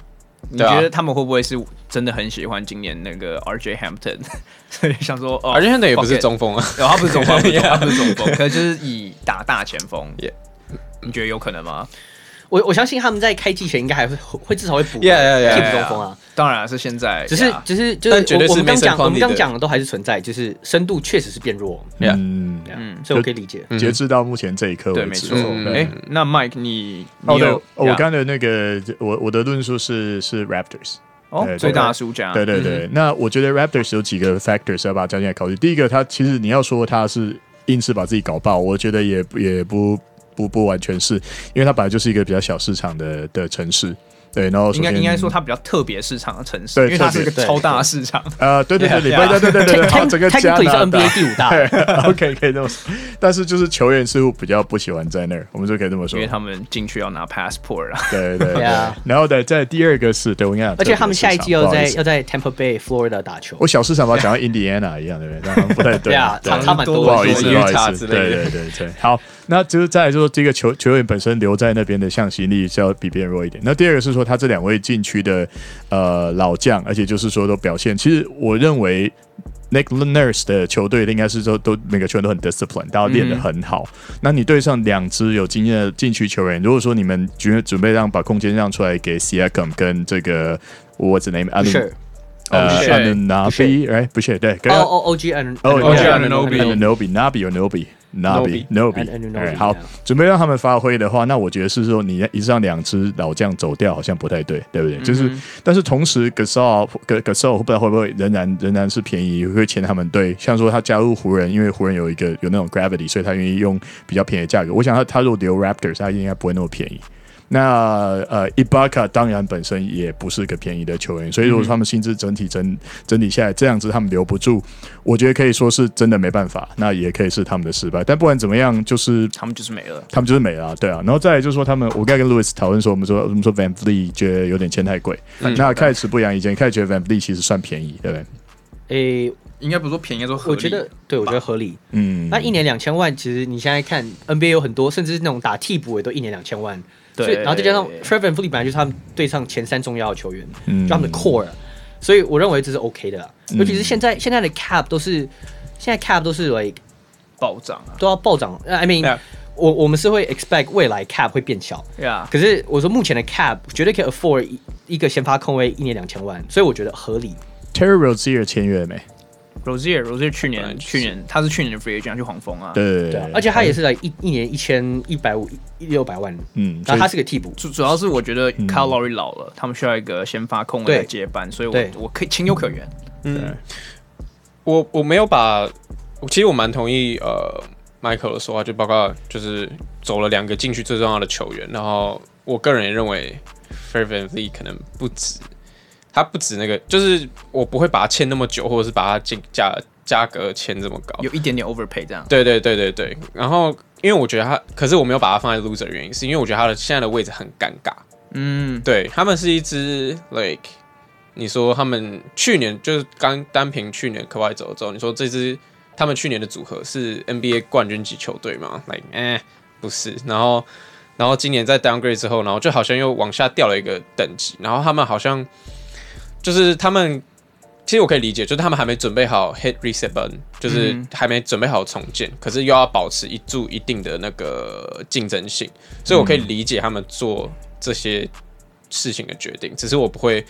你觉得他们会不会是真的很喜欢今年那个 RJ Hampton？<laughs> 所以想说，RJ Hampton 也不是中锋啊，他不是中锋，<laughs> 他不是中锋，可是就是以打大前锋。你觉得有可能吗？我我相信他们在开季前应该还会会至少会补替补中锋啊。当然是现在，只是只是就是我们刚讲我们刚讲的都还是存在，就是深度确实是变弱。嗯嗯，所以我可以理解。截至到目前这一刻为止，对，没错。哎，那 Mike 你哦对，我刚的那个我我的论述是是 Raptors 哦最大的输家。对对对，那我觉得 Raptors 有几个 factors 要把它加进来考虑。第一个，他其实你要说他是硬是把自己搞爆，我觉得也也不。不不完全是，因为它本来就是一个比较小市场的的城市，对然后应该应该说它比较特别市场的城市因为它是一个超大市场。<laughs> 啊对对对对对对对他整个整个整个 nba 第五大。<laughs> Ok 可以这么说。但是就是球员似乎比较不喜欢在那儿我们就可以这么说。因为他们进去要拿 passport 啊。对对对。<laughs> 然后的在第二个是对我跟你讲而且他们下一季要在要在 temper bay florida 打球。我小市场吧讲到 indiana 一样对不对？不太对对。差蛮多不好意思不好意思对对对好那就是在就是这个球球员本身留在那边的向心力是要比别人弱一点。那第二个是说他这两位禁区的呃老将，而且就是说都表现，其实我认为 Nick Nurse 的球队应该是说都每个球员都很 discipline，大家练得很好。嗯、那你对上两支有经验的禁区球员，如果说你们准准备让把空间让出来给 Siakam 跟这个 What's the name？不是，呃，Anunoby，right？不是，对，哦哦，OG Anunoby，哦，OG Anunoby，Nabi or Nobi。Nobi Nobi，好，准备让他们发挥的话，那我觉得是说你一上两只老将走掉，好像不太对，对不对？就是，但是同时 Gasol Gasol 不知道会不会仍然仍然是便宜会签他们队，像说他加入湖人，因为湖人有一个有那种 gravity，所以他愿意用比较便宜的价格。我想他他如果留 Raptors，他应该不会那么便宜。那呃，Ibaka 当然本身也不是个便宜的球员，所以如果他们薪资整体整整体下来这样子，他们留不住，我觉得可以说是真的没办法，那也可以是他们的失败。但不管怎么样，就是他们就是没了，他们就是没了，对啊。然后再来就是说，他们我刚才跟 Louis 讨论说，我们说我们说 VanVleet 觉得有点签太贵，嗯、那开始不一样，以前开始觉得 VanVleet 其实算便宜，对不对？诶、欸，应该不是说便宜，说合理。我觉得对，我觉得合理。嗯，那一年两千万，其实你现在看 NBA 有很多，甚至是那种打替补也都一年两千万。对，然后再加上 Fred VanVleet 本来就是他们队上前三重要的球员，嗯，就他们的 core，所以我认为这是 OK 的。尤其是现在现在的 cap 都是现在 cap 都是 like 暴涨啊，都要暴涨。I mean，我我们是会 expect 未来 cap 会变小。可是我说目前的 cap 绝对可以 afford 一个先发控卫一年两千万，所以我觉得合理。Terry Rozier 签约没？Rozier，Rozier 去年去年他是去年的 free agent 去黄蜂啊，对对，而且他也是在一一年一千一百五一六百万，嗯，然后他是个替补，主主要是我觉得 Kyle Lowry 老了，他们需要一个先发控卫来接班，所以我我可以情有可原。嗯，我我没有把，其实我蛮同意呃 Michael 的说话，就包括就是走了两个进去最重要的球员，然后我个人也认为 VanVleet 可能不止。他不止那个，就是我不会把它签那么久，或者是把它进价价格签这么高，有一点点 overpay 这样。对对对对对。然后，因为我觉得他，可是我没有把它放在 loser 的原因，是因为我觉得他的现在的位置很尴尬。嗯，对他们是一支 like，你说他们去年就是刚单凭去年可外走走，你说这支他们去年的组合是 NBA 冠军级球队吗？like，哎，不是。然后，然后今年在 downgrade 之后，然后就好像又往下掉了一个等级，然后他们好像。就是他们。其实我可以理解，就是他们还没准备好 hit reset button，就是还没准备好重建，嗯、可是又要保持一注一定的那个竞争性，所以我可以理解他们做这些事情的决定。只是我不会。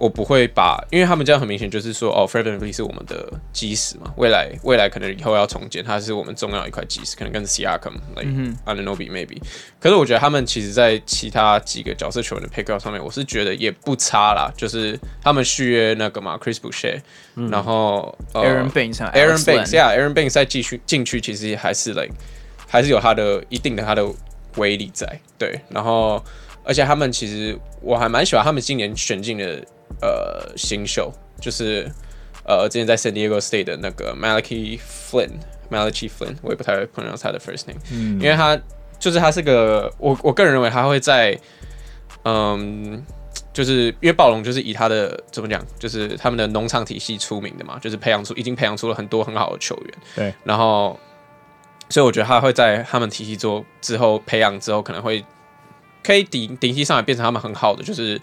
我不会把，因为他们这样很明显就是说，哦，Fred VanVleet 是我们的基石嘛，未来未来可能以后要重建，它是我们重要一块基石，可能跟 Siakam，like Anunoby maybe。可是我觉得他们其实在其他几个角色球员的 pick up 上面，我是觉得也不差啦，就是他们续约那个嘛，Chris Boucher，、嗯、然后、呃、Aaron Banks，Aaron Banks，yeah，Aaron Banks 在继续进去其实还是 like 还是有他的一定的他的威力在，对，然后而且他们其实我还蛮喜欢他们今年选进的。呃，新秀就是呃，之前在 San Diego State 的那个 Malachi Flynn，Malachi Flynn，我也不太会 pronounce 他的 first name，嗯，因为他就是他是个我我个人认为他会在嗯，就是因为暴龙就是以他的怎么讲，就是他们的农场体系出名的嘛，就是培养出已经培养出了很多很好的球员，对，然后所以我觉得他会在他们体系做之后培养之后，可能会可以顶顶替上来变成他们很好的就是。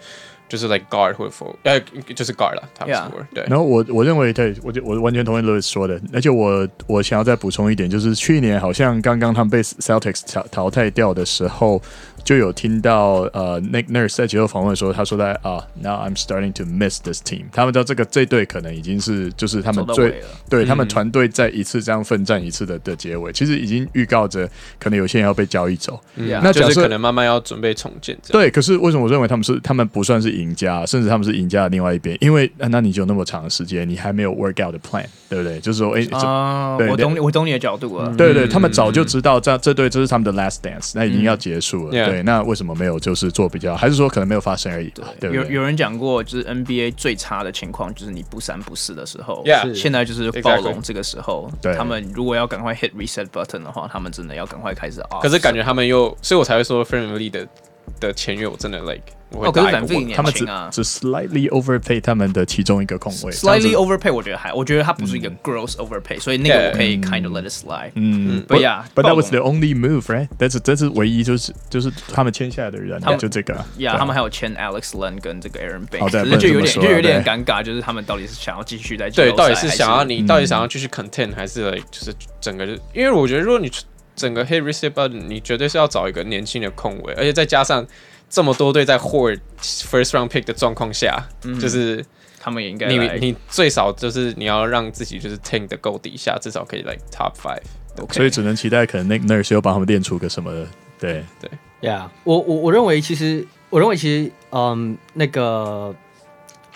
就是 like guard 或者 for，呃，就是 guard 了，他们说对。然后我我认为，对我就我完全同意 Louis 说的，而且我我想要再补充一点，就是去年好像刚刚他们被 Celtics 淘淘汰掉的时候。就有听到呃，Nick Nurse 在接受访问的时候，他说在啊，Now I'm starting to miss this team。他们知道这个这队可能已经是就是他们最对他们团队在一次这样奋战一次的的结尾，其实已经预告着可能有些人要被交易走。嗯、那就是可能慢慢要准备重建。对，可是为什么我认为他们是他们不算是赢家，甚至他们是赢家的另外一边？因为那你就那么长的时间，你还没有 work out the plan，对不对？就是说，哎、欸，啊，我懂你，我懂你的角度了。对对，他们早就知道这这对这是他们的 last dance，那已经要结束了。嗯、对。那为什么没有就是做比较，还是说可能没有发生而已？对，对对，有有人讲过，就是 NBA 最差的情况就是你不三不四的时候。Yeah, 现在就是暴龙这个时候，对他们如果要赶快 hit reset button 的话，他们真的要赶快开始啊。可是感觉他们又，所以我才会说 Fred VanVleet 的的签约我真的 like。哦，可是反正他们只只 slightly overpay 他们的其中一个空位，slightly overpay 我觉得还，我觉得他不是一个 gross overpay，所以那个我可以 kind of let it slide。嗯，But yeah，But that was the only move, right？但是这是唯一就是就是他们签下来的人，他们就这个。Yeah，他们还有签 Alex Len 跟这个 Aaron Baines，就有点就有点尴尬，就是他们到底是想要继续在对，到底是想要你到底想要继续 content 还是就是整个就因为我觉得如果你整个 hit reset button，你绝对是要找一个年轻的控卫，而且再加上。这么多队在 hoard first round pick 的状况下，嗯、就是他们也应该你你最少就是你要让自己就是 tank 的够底下，至少可以来、like、top five。Okay. 所以只能期待可能 Nick Nurse 又帮他们练出个什么的。对对，Yeah，我我我认为其实我认为其实嗯那个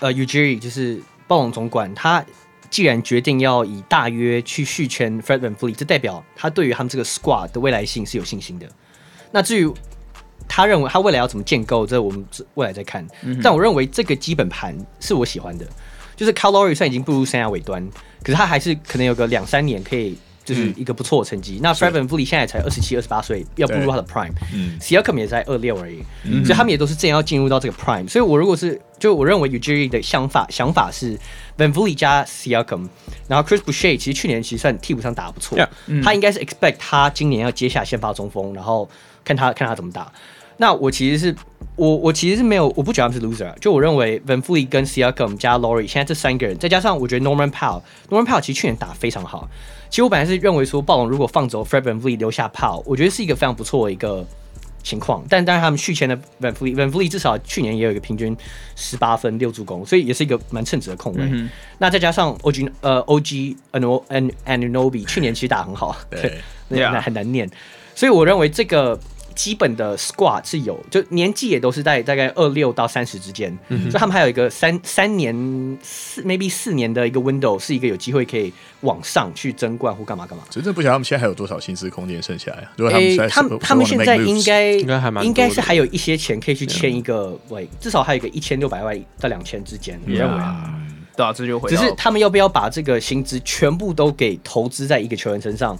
呃 Ujiri 就是暴龙总管，他既然决定要以大约去续签 Fred Van Fleet，这代表他对于他们这个 squad 的未来性是有信心的。那至于他认为他未来要怎么建构，这我们未来再看。嗯、但我认为这个基本盘是我喜欢的，就是虽然已经步入生涯尾端，可是他还是可能有个两三年可以就是一个不错的成绩。嗯、那 Fred VanVleet 现在才二十七、二十八岁，要步入他的 Prime。嗯，Siakam 也在二六而已，嗯、所以他们也都是正要进入到这个 Prime。所以我如果是就我认为 Ujiri 的想法想法是 VanVleet 加 Siakam，然后 Chris Boucher 其实去年其实算替补上打得不错，Yeah, 嗯、他应该是 expect 他今年要接下先发中锋，然后看他看他怎么打。那我其实是我我其实是没有，我不觉得他们是 loser。就我认为 VanVleet 跟 Siakam 加 Laurie 现在这三个人，再加上我觉得 Norman Powell，Norman Powell 其实去年打得非常好。其实我本来是认为说暴龙如果放走 Fred VanVleet 留下 Powell，我觉得是一个非常不错的一个情况。但当然他们续签的 VanVleet，VanVleet 至少去年也有一个平均十八分六助攻，所以也是一个蛮称职的控卫。嗯、那再加上 OG 呃 OG Anunoby 去年其实打得很好，对，<laughs> 那很难念。所以我认为这个。基本的 squad 是有，就年纪也都是在大概二六到三十之间，所以他们还有一个三三年四 maybe 四年的一个 window，是一个有机会可以往上去争冠或干嘛干嘛。真正不晓得他们现在还有多少薪资空间剩下来。诶、欸，他们他们现在应该应该还蛮应该是还有一些钱可以去签一个，喂、嗯，至少还有一个一千六百万到两千之间。你认为啊？对啊，这就回只是他们要不要把这个薪资全部都给投资在一个球员身上？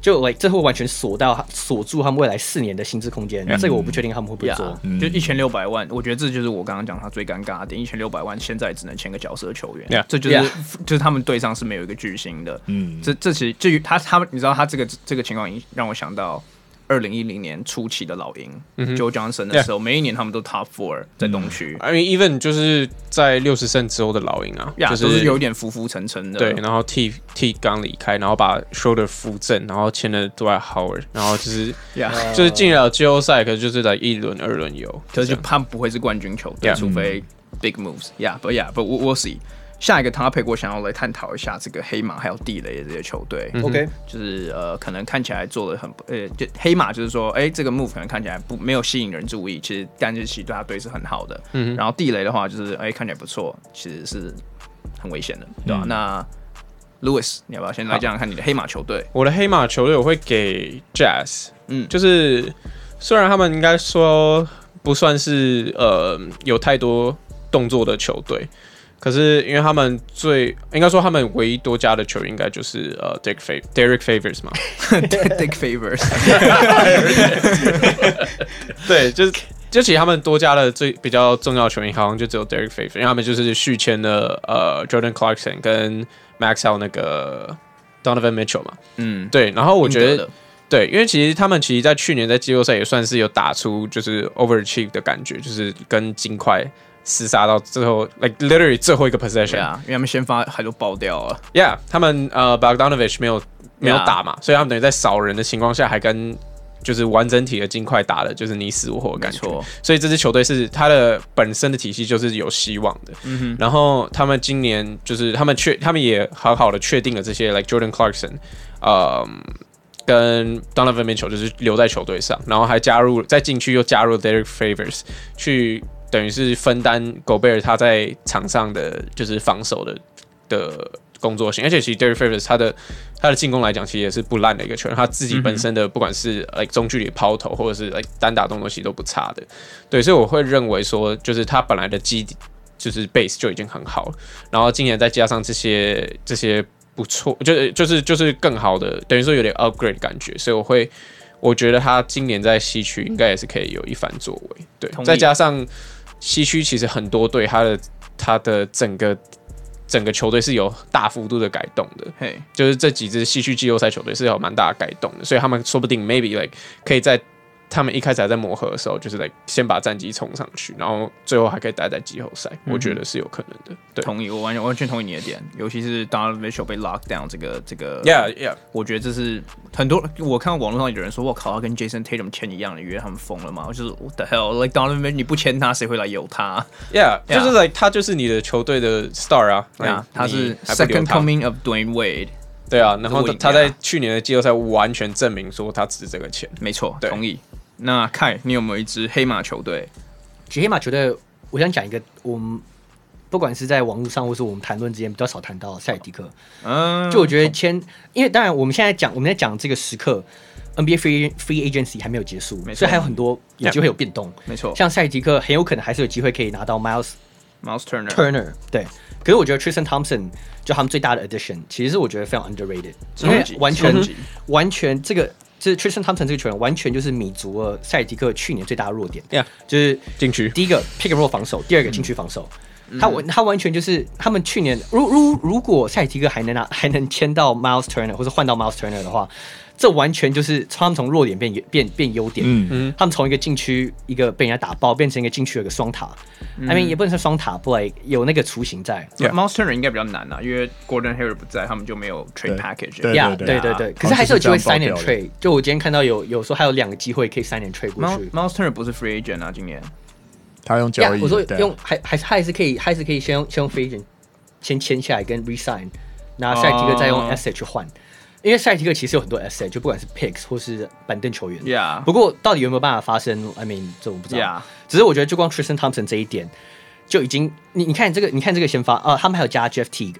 就 like 这会完全锁到锁住他们未来四年的薪资空间，嗯、这个我不确定他们会不会做。Yeah, 就一千六百万，我觉得这就是我刚刚讲他最尴尬的点。一千六百万现在只能签个角色球员，Yeah. 这就是.就是他们队上是没有一个巨星的。嗯，这这其实至于他他们，你知道他这个这个情况，让我想到二零一零年初期的老鹰、嗯、Joe Johnson 的时候，yeah. 每一年他们都 Top Four 在东区。I mean even 就是在六十胜之后的老鹰啊，yeah, 就是有点浮浮沉沉的。对，然后 T T 刚离开，然后把 Schroeder 扶正，然后签了 Dwight Howard，然后就是，yeah. 就是进了季后赛，可是就是在一轮、二轮游，可是就他不会是冠军球队，yeah. 除非 Big Moves。Yeah，but yeah，but we'll see。下一个 topic 我想要来探讨一下这个黑马还有地雷的这些球队。OK，就是呃，可能看起来做的很呃，就黑马就是说，哎、欸，这个 move 可能看起来不没有吸引人注意，其实但是其实对他队是很好的。嗯，然后地雷的话就是，哎、欸，看起来不错，其实是很危险的，对吧、嗯？那 Louis，你要不要先来讲讲看你的黑马球队？我的黑马球队我会给 Jazz。嗯，就是虽然他们应该说不算是呃有太多动作的球队。可是，因为他们最应该说他们唯一多加的球员应该就是呃，Dick Fav Derek Favors 嘛，<laughs> Dick Favors，<laughs> <laughs> 对，就是就其实他们多加了最比较重要的球员好像就只有 Derek Favors，因为他们就是续签了呃 Jordan Clarkson 跟 Maxwell 那个 Donovan Mitchell 嘛，嗯，对，然后我觉得对，因为其实他们其实在去年在季后赛也算是有打出就是 overachieve 的感觉，就是跟金块。厮杀到最后，like literally 最后一个 possession，、yeah, 因为他们先发还都爆掉了。Yeah，他们呃 Bogdanovich 没有没有打嘛.所以他们等于在少人的情况下，还跟就是完整体的金块打的，就是你死我活的感觉。所以这支球队是他的本身的体系就是有希望的。嗯哼。然后他们今年就是他们确他们也好好的确定了这些，like Jordan Clarkson，呃，跟 Donovan Mitchell 就是留在球队上，然后还加入在禁区又加入 Derek Favors 去。等于是分担狗贝尔他在场上的就是防守的的工作性，而且其实 Derek Favors 他的他的进攻来讲，其实也是不烂的一个球员。他自己本身的不管是呃中距离抛投，或者是呃单打动作其实都不差的。对，所以我会认为说，就是他本来的基底就是 base 就已经很好了，然后今年再加上这些这些不错，就是就是就是更好的，等于说有点 upgrade 感觉。所以我会我觉得他今年在西区应该也是可以有一番作为。对，再加上。西区其实很多队，他的他的整个整个球队是有大幅度的改动的，嘿，就是这几支西区季后赛球队是有蛮大的改动的，所以他们说不定 maybe like 可以在。他们一开始还在磨合的时候，就是来先把战绩冲上去，然后最后还可以待在季后赛，嗯，我觉得是有可能的。对，同意，我完全完全同意你的点，尤其是 Donald Mitchell 被 lock down 这个这个，Yeah Yeah，我觉得这是很多我看到网络上有人说，我靠，他跟 Jason Tatum 签一样的约，他们疯了吗？就是 What the hell，like Donald Mitchell 你不签他，谁会来有他？Yeah，, yeah. 就是 like 他就是你的球队的 star 啊，他是 Second Coming of Dwayne Wade，对啊，然后他在去年的季后赛完全证明说他值这个钱，没错，同意。那凯，你有没有一支黑马球队？其实黑马球队，我想讲一个，我们不管是在网络上，或是我们谈论之间比较少谈到塞迪克。嗯，就我觉得签，因为当然我们现在讲，我们在讲这个时刻，NBA free free agency 还没有结束，所以还有很多有机会有变动。没错，像塞迪克很有可能还是有机会可以拿到 Miles Miles Turner Turner。对，可是我觉得 Tristan Thompson 就他们最大的 addition，其实是我觉得非常 underrated，因为完全完全这个。是 Tristan Thompson 这个球员完全就是弥足了塞尔提克去年最大的弱点，yeah, 就是禁区。第一个 pick and roll 防守，第二个禁区防守。嗯、他完他完全就是他们去年，如如如果塞尔提克还能拿还能签到 Miles Turner 或者换到 Miles Turner 的话。这完全就是他们从弱点变变变优点。嗯嗯，他们从一个禁区一个被人家打爆，变成一个禁区有一个双塔。I mean 也不能说双塔，but like 有那个雏形在。Miles Turner 应该比较难啊，因为 Gordon Hayward 不在，他们就没有 trade package。对对对对对。可是还是有机会 sign and trade。就我今天看到有有说还有两个机会可以 sign and trade 过去。Miles Turner 不是 free agent 啊，今年他用交易。我说用还还是还是可以还是可以先用先用 free agent 先签下来跟 resign，然后下一个再用 asset 去换。因为赛提克其实有很多 asset，就不管是 picks 或是板凳球员。Yeah. 不过到底有没有办法发生？I mean，这我不知道。Yeah. 只是我觉得就光 Tristan Thompson 这一点就已经，你你看这个，你看这个先发啊，他们还有加 Jeff Teague。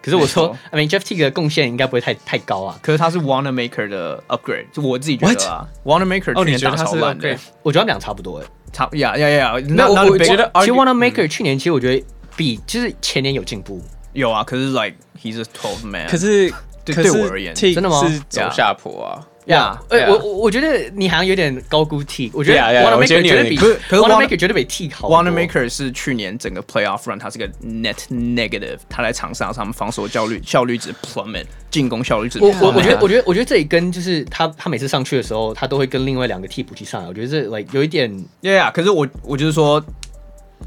可是我说，I mean Jeff Teague 的贡献应该不会太太高啊。可是他是 Wanna Maker 的 upgrade，就我自己觉得啊，Wanna Maker 去年打超烂的。我觉得他们俩差不多诶，差呀呀呀。那我我觉得，其实 Wanamaker 去年其实我觉得比就是前年有进步。有啊，可是 like he's a twelve man。可是。对对我而言，真的吗？是走下坡啊。呀，哎，我我我觉得你好像有点高估 T，我觉得 Wanamaker 绝对比不是，Wanamaker 绝对比 T 好。Wanamaker 是去年整个 Playoff run，他是个 Net Negative，他在场上他们防守效率效率值 plummet，进攻效率值。我我我觉得我觉得我觉得这里跟就是他他每次上去的时候，他都会跟另外两个替补去上来，我觉得这 like 有一点，Yeah，可是我我就是说。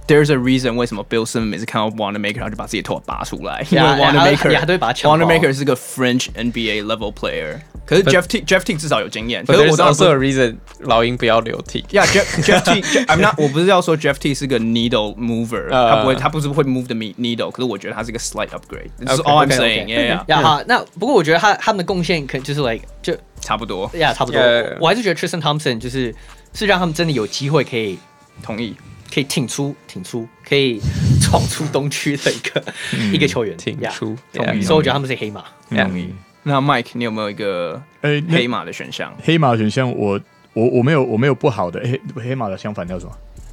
There's a reason 为什么 Bill Simmons 每次看到 Wanamaker 他就把自己头发拔出来，因为 Wanamaker Wanamaker 是个 French NBA level player。可是 Jeff T Jeff T 至少有经验。可是我 also a reason 老鹰不要留 T。Yeah Jeff Jeff T，I'm not 我不是要说 Jeff T 是个 needle mover，他不会他不是会 move the needle，可是我觉得他是个 slight upgrade。That's all I'm saying。Yeah yeah。好，那不过我觉得他他们的贡献可就是 like 就差不多。Yeah 差不多。我还是觉得 Tristan Thompson 就是是让他们真的有机会可以同意。 可以挺出，挺出，可以闯出东区的一个、嗯、一个球员，挺出。所以我觉得他们是黑马。同意。那 Mike，你有没有一个黑马的选项？黑马选项，我我我没有，我没有不好的黑黑马的相反叫什么？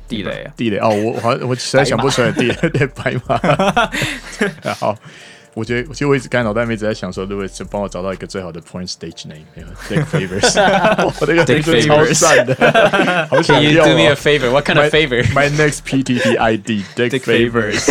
地雷。地雷哦，我我我实在想不出来地雷 <laughs> 对白马。<laughs> 好。我觉得，其实我一直刚脑袋里面一直在想说，Louis 就帮我找到一个最好的 Point Stage name，没有 Dick Favors，我这个名字超赞的，好想要。Can you do me a favor? What kind of favor? My next PTT ID, Dick Favors。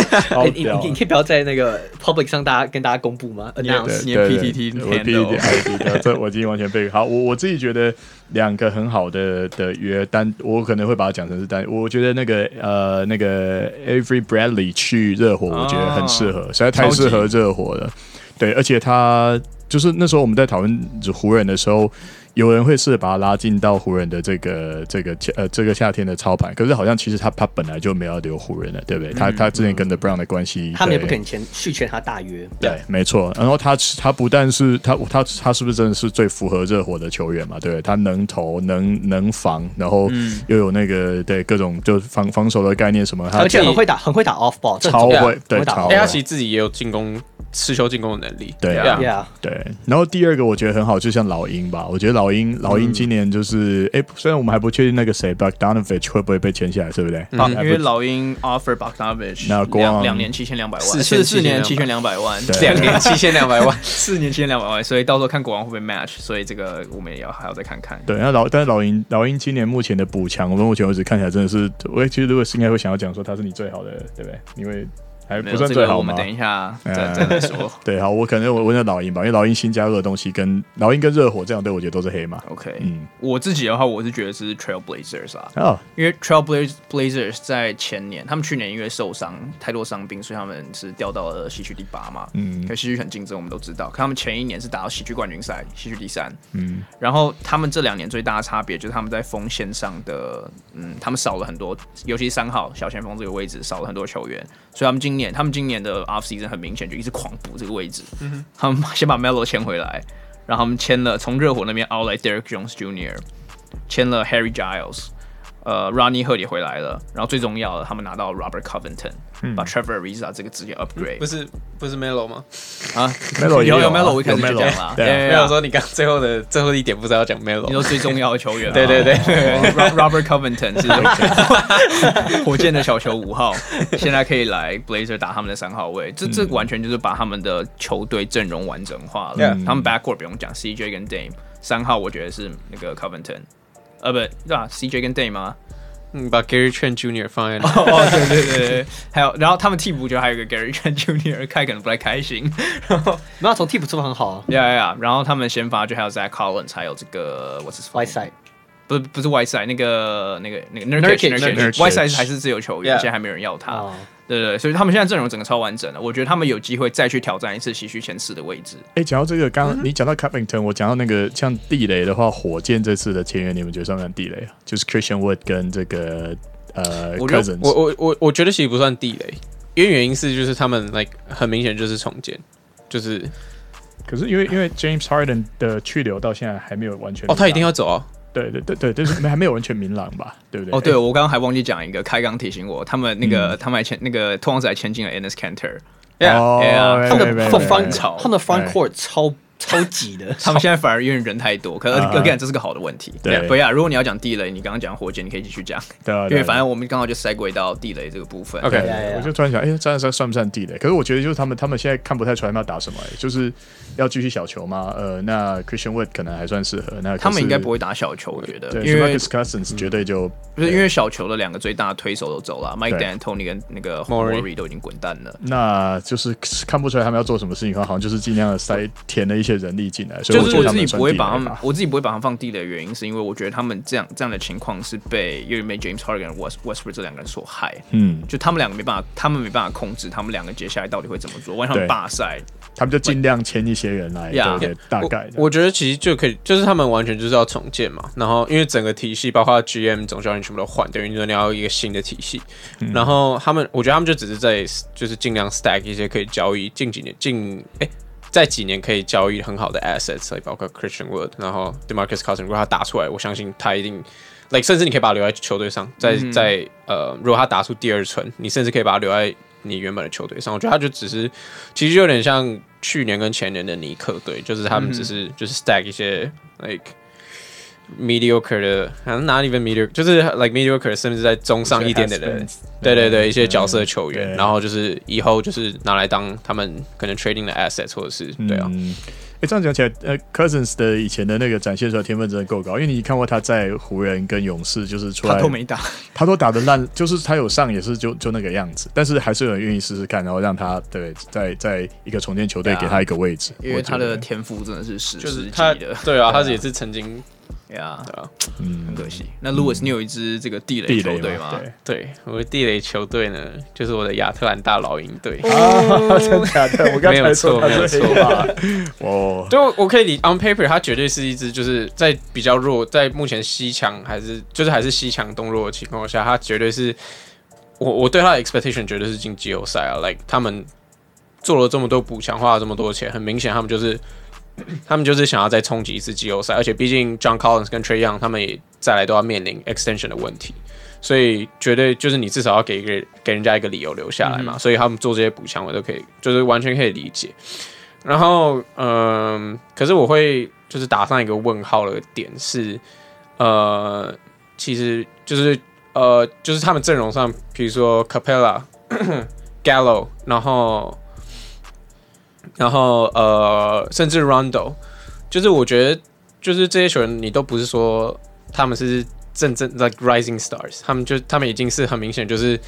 你你你可以不要在那个 public 上大家跟大家公布吗？Announce 你的 PTT 我 PTT ID，这我已经完全背好。我我自己觉得两个很好的的约单，我可能会把它讲成是单。我觉得那个呃那个 Avery Bradley 去热火，我觉得很适合，实在太适合热火。了，对，而且他就是那时候我们在讨论湖人的时候。有人会试着把他拉进到湖人的这个这个呃这个夏天的操盘，可是好像其实他他本来就没有留湖人了，对不对？嗯、他他之前跟 The Brown 的关系，他们也不肯签续签他大约。对，对没错。然后他他不但是他他他是不是真的是最符合热火的球员嘛？对不对？他能投能能防，然后又有那个对各种就防防守的概念什么，而且很会打很会打 off ball，超会对超会。他其实自己也有进攻持球进攻的能力。对啊，yeah. 对。然后第二个我觉得很好，就像老鹰吧，我觉得老。老鹰，老鹰今年就是，哎、嗯欸，虽然我们还不确定那个谁，Bogdanovich 会不会被签下来，对不对？嗯、因为老鹰 offer Bogdanovich 那两两年七千两百万，四四年七千两百万，两年七千两百万，<laughs> 四年七千两百万，所以到时候看国王会不会 match，所以这个我们也要还要再看看。对，那老但是老鹰老鹰今年目前的补强，我们目前为止看起来真的是，我其实如果是应该会想要讲说他是你最好的，对不对？因为。还不算最好，我们等一下再再说。<laughs> 对，好，我可能我问下老鹰吧，因为老鹰新加入的东西跟老鹰跟热火这两队我觉得都是黑马。OK，嗯，我自己的话，我是觉得是 Trailblazers 啊，哦，因为 Trailblazers 在前年，他们去年因为受伤太多伤病，所以他们是掉到了西区第八嘛，嗯，可西区很竞争，我们都知道。可他们前一年是打到西区冠军赛，西区第三，嗯，然后他们这两年最大的差别就是他们在锋线上的，嗯，他们少了很多，尤其是三号小前锋这个位置少了很多球员，所以他们今年，他们今年的 off season 很明显就一直狂补这个位置。他们先把 Melo 签回来，然后他们签了从热火那边 out 来 Derrick Jones Jr.，签了 Harry Giles。呃 Ronnie Hood 也回来了，然后最重要的，他们拿到 Robert Covington，把 Trevor Ariza 这个直接 upgrade。不是不是 Melo 吗？啊，<laughs> Melo 有有 Melo，我一开始就讲了。没有说你刚最后的最后一点不知道要讲 Melo，你说最重要的球员。对对对，Robert Covington 是 <laughs> 火箭的小球五号，现在可以来 Blazer 打他们的三号位，这这完全就是把他们的球队阵容完整化了。他们 backcourt 不用讲，CJ 跟 Dame，三号我觉得是那个 Covington。呃，不对吧？CJ 跟 Dame 吗？嗯，把 Gary Trent Jr. 放在那。哦，对对对对，还有，然后他们替补就还有一个 Gary Trent Jr. 开 <laughs> 可能不太开心。<laughs> 然后，没有从替补出发很好啊。呀呀呀！然后他们先发就还有 Zach Collins，还有这个 What's his Whiteside。不是不是 Whiteside，那个那个那个 Nurkic，Whiteside 还是自由球员，现在还没人要他。对对，所以他们现在阵容整个超完整的，我觉得他们有机会再去挑战一次西区前四的位置。哎，讲到这个，刚刚你讲到 Covington，我讲到那个像地雷的话，火箭这次的签约，你们觉得算不算地雷啊？就是 Christian Wood 跟这个呃 Cousins。我我我我觉得其实不算地雷，因为原因是就是他们 like 很明显就是重建，就是，可是因为因为 James Harden 的去留到现在还没有完全哦，他一定要走啊。对对对对，就是还没有完全明朗吧，<laughs> 对不对？哦，对，我刚刚还忘记讲一个，开刚提醒我，他们那个他们还签那个拓荒者还签进了 Enes Canter，yeah，他们的 front 他们的 front court 超超挤的，<laughs> 他们现在反而因为人太多，可能 again 这是个好的问题。对，不要。如果你要讲地雷，你刚刚讲火箭，你可以继续讲。对啊，因为反正我们刚好就 segue 到地雷这个部分。OK，我就突然想，哎，这样算算不算地雷？可是我觉得就是他们他们现在看不太出来他们要打什么，就是要继续小球吗？呃，那 Christian Wood 可能还算适合。那他们应该不会打小球，我觉得，因为 Marcus Cousins 绝对就不是因为小球的两个最大的推手都走了，Mike D'Antoni 跟那个 Morey 都已经滚蛋了。那就是看不出来他们要做什么事情，好像就是尽量的塞填了一些人力进来。就是我自己不会把他们，我自己不会把他们放地雷的原因，是因为我觉得他们这样这样的情况是被因为被 James Harden 跟 West Westbrook 这两个人所害。嗯，就他们两个没办法，他们没办法控制他们两个接下来到底会怎么做，让他们罢赛，他们就尽量签一些人来，对，大概。我觉得其实就可以，就是他们完全就是要重建嘛。然后因为整个体系，包括 GM 总教练全部都换，等于说你要一个新的体系。然后他们，我觉得他们就只是在就是尽量 stack 一些可以交易，近几年近哎。在几年可以交易很好的 assets，包括 Christian Wood，然后 DeMarcus Cousins，如果他打出来，我相信他一定，like 甚至你可以把他留在球队上，在在呃，如果他打出第二春，你甚至可以把他留在你原本的球队上。我觉得他就只是，其实就有点像去年跟前年的尼克队，就是他们只是就是 stack 一些 like。Mediocre 的，好像 not even mediocre，就是 like mediocre，甚至在中上一点点的人，对对对，一些角色球员，然后就是以后就是拿来当他们可能 trading 的 assets，或者是对啊。哎，这样讲起来，呃，Cousins 的以前的那个展现出来天分真的够高，因为你看过他在湖人跟勇士，就是出来他都没打，<laughs> 他都打的烂，就是他有上也是就就那个样子，但是还是有人愿意试试看，然后让他对在在一个重建球队给他一个位置，因为他的天赋真的是史诗级的，对啊，他也是曾经。呀，对啊，嗯，很可惜。那 Louis，你有一支这个地雷球队吗？对，我的地雷球队呢，就是我的亚特兰大老鹰队。啊，<laughs> 真的假的？我刚才没有错，没有错吧？<laughs> 哦，就我可以理，on paper，它绝对是一支，就是在比较弱，在目前西强还是就是还是西强东弱的情况下，它绝对是我我对他的 expectation 绝对是进季后赛啊。Like 他们做了这么多补强，花了这么多钱，很明显他们就是。<coughs> 他们就是想要再冲击一次季后赛，而且毕竟 John Collins 跟 Trae Young 他们也再来都要面临 extension 的问题，所以绝对就是你至少要给一个给人家一个理由留下来嘛。嗯、所以他们做这些补强，我都可以，就是完全可以理解。然后，嗯、呃，可是我会就是打上一个问号的点是，呃，其实就是呃，就是他们阵容上，比如说 Capela、<coughs> Gallo，然后。然后呃，甚至 Rondo，就是我觉得，就是这些球员，你都不是说他们是真正 like rising stars，他们就他们已经是很明显就是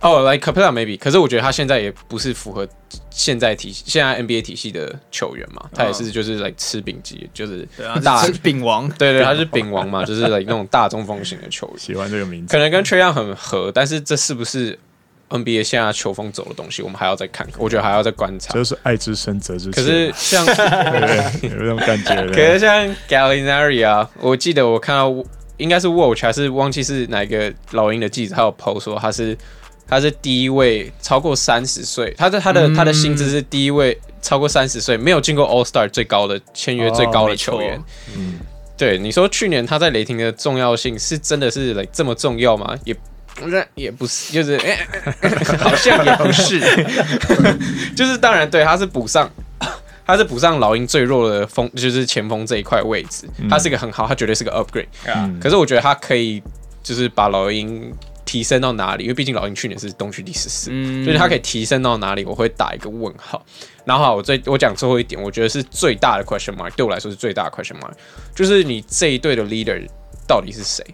哦，like Capela maybe，可是我觉得他现在也不是符合现在体系现在 NBA 体系的球员嘛，他也是就是来、like、吃饼级，就是大饼王，<laughs> 对对，他是饼王嘛，就是 like 那种大中锋型的球员，喜欢这个名字，可能跟 Trae Young 很合，但是这是不是？NBA 现在球风走的东西，我们还要再看看，我觉得还要再观察。就是爱之深责之切。可是像 <laughs> 有那种感觉。可是像 Gallinari 啊，我记得我看到应该是 Watch 还是忘记是哪个老鹰的记者，他有 post 说他是他是第一位超过三十岁，他的他的、嗯、他的薪资是第一位超过三十岁没有进过 All Star 最高的签约最高的球员。哦、嗯，对，你说去年他在雷霆的重要性是真的是来这么重要吗？也。那也不是，就是、欸、<laughs> 好像也不是，<laughs> 就是当然对，他是补上，他是补上老鹰最弱的锋，就是前锋这一块位置，他是一个很好，他绝对是个 upgrade。嗯、可是我觉得他可以，就是把老鹰提升到哪里？因为毕竟老鹰去年是东区第十四，嗯，所以他可以提升到哪里？我会打一个问号。然后我最我讲最后一点，我觉得是最大的 question mark，对我来说是最大的 question mark，就是你这一队的 leader 到底是谁？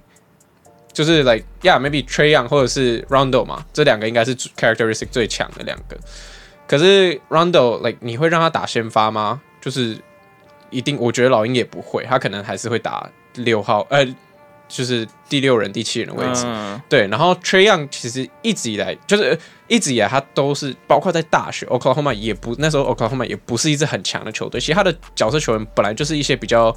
就是 like yeah maybe Trae Young 或者是 Rondo 嘛，这两个应该是 characteristic 最强的两个。可是 Rondo like 你会让他打先发吗？就是一定，我觉得老鹰也不会，他可能还是会打六号，呃，就是第六人、第七人的位置。嗯、对，然后 Trae Young 其实一直以来就是一直以来他都是，包括在大学 Oklahoma 也不那时候 Oklahoma 也不是一支很强的球队，其实他的角色球员本来就是一些比较。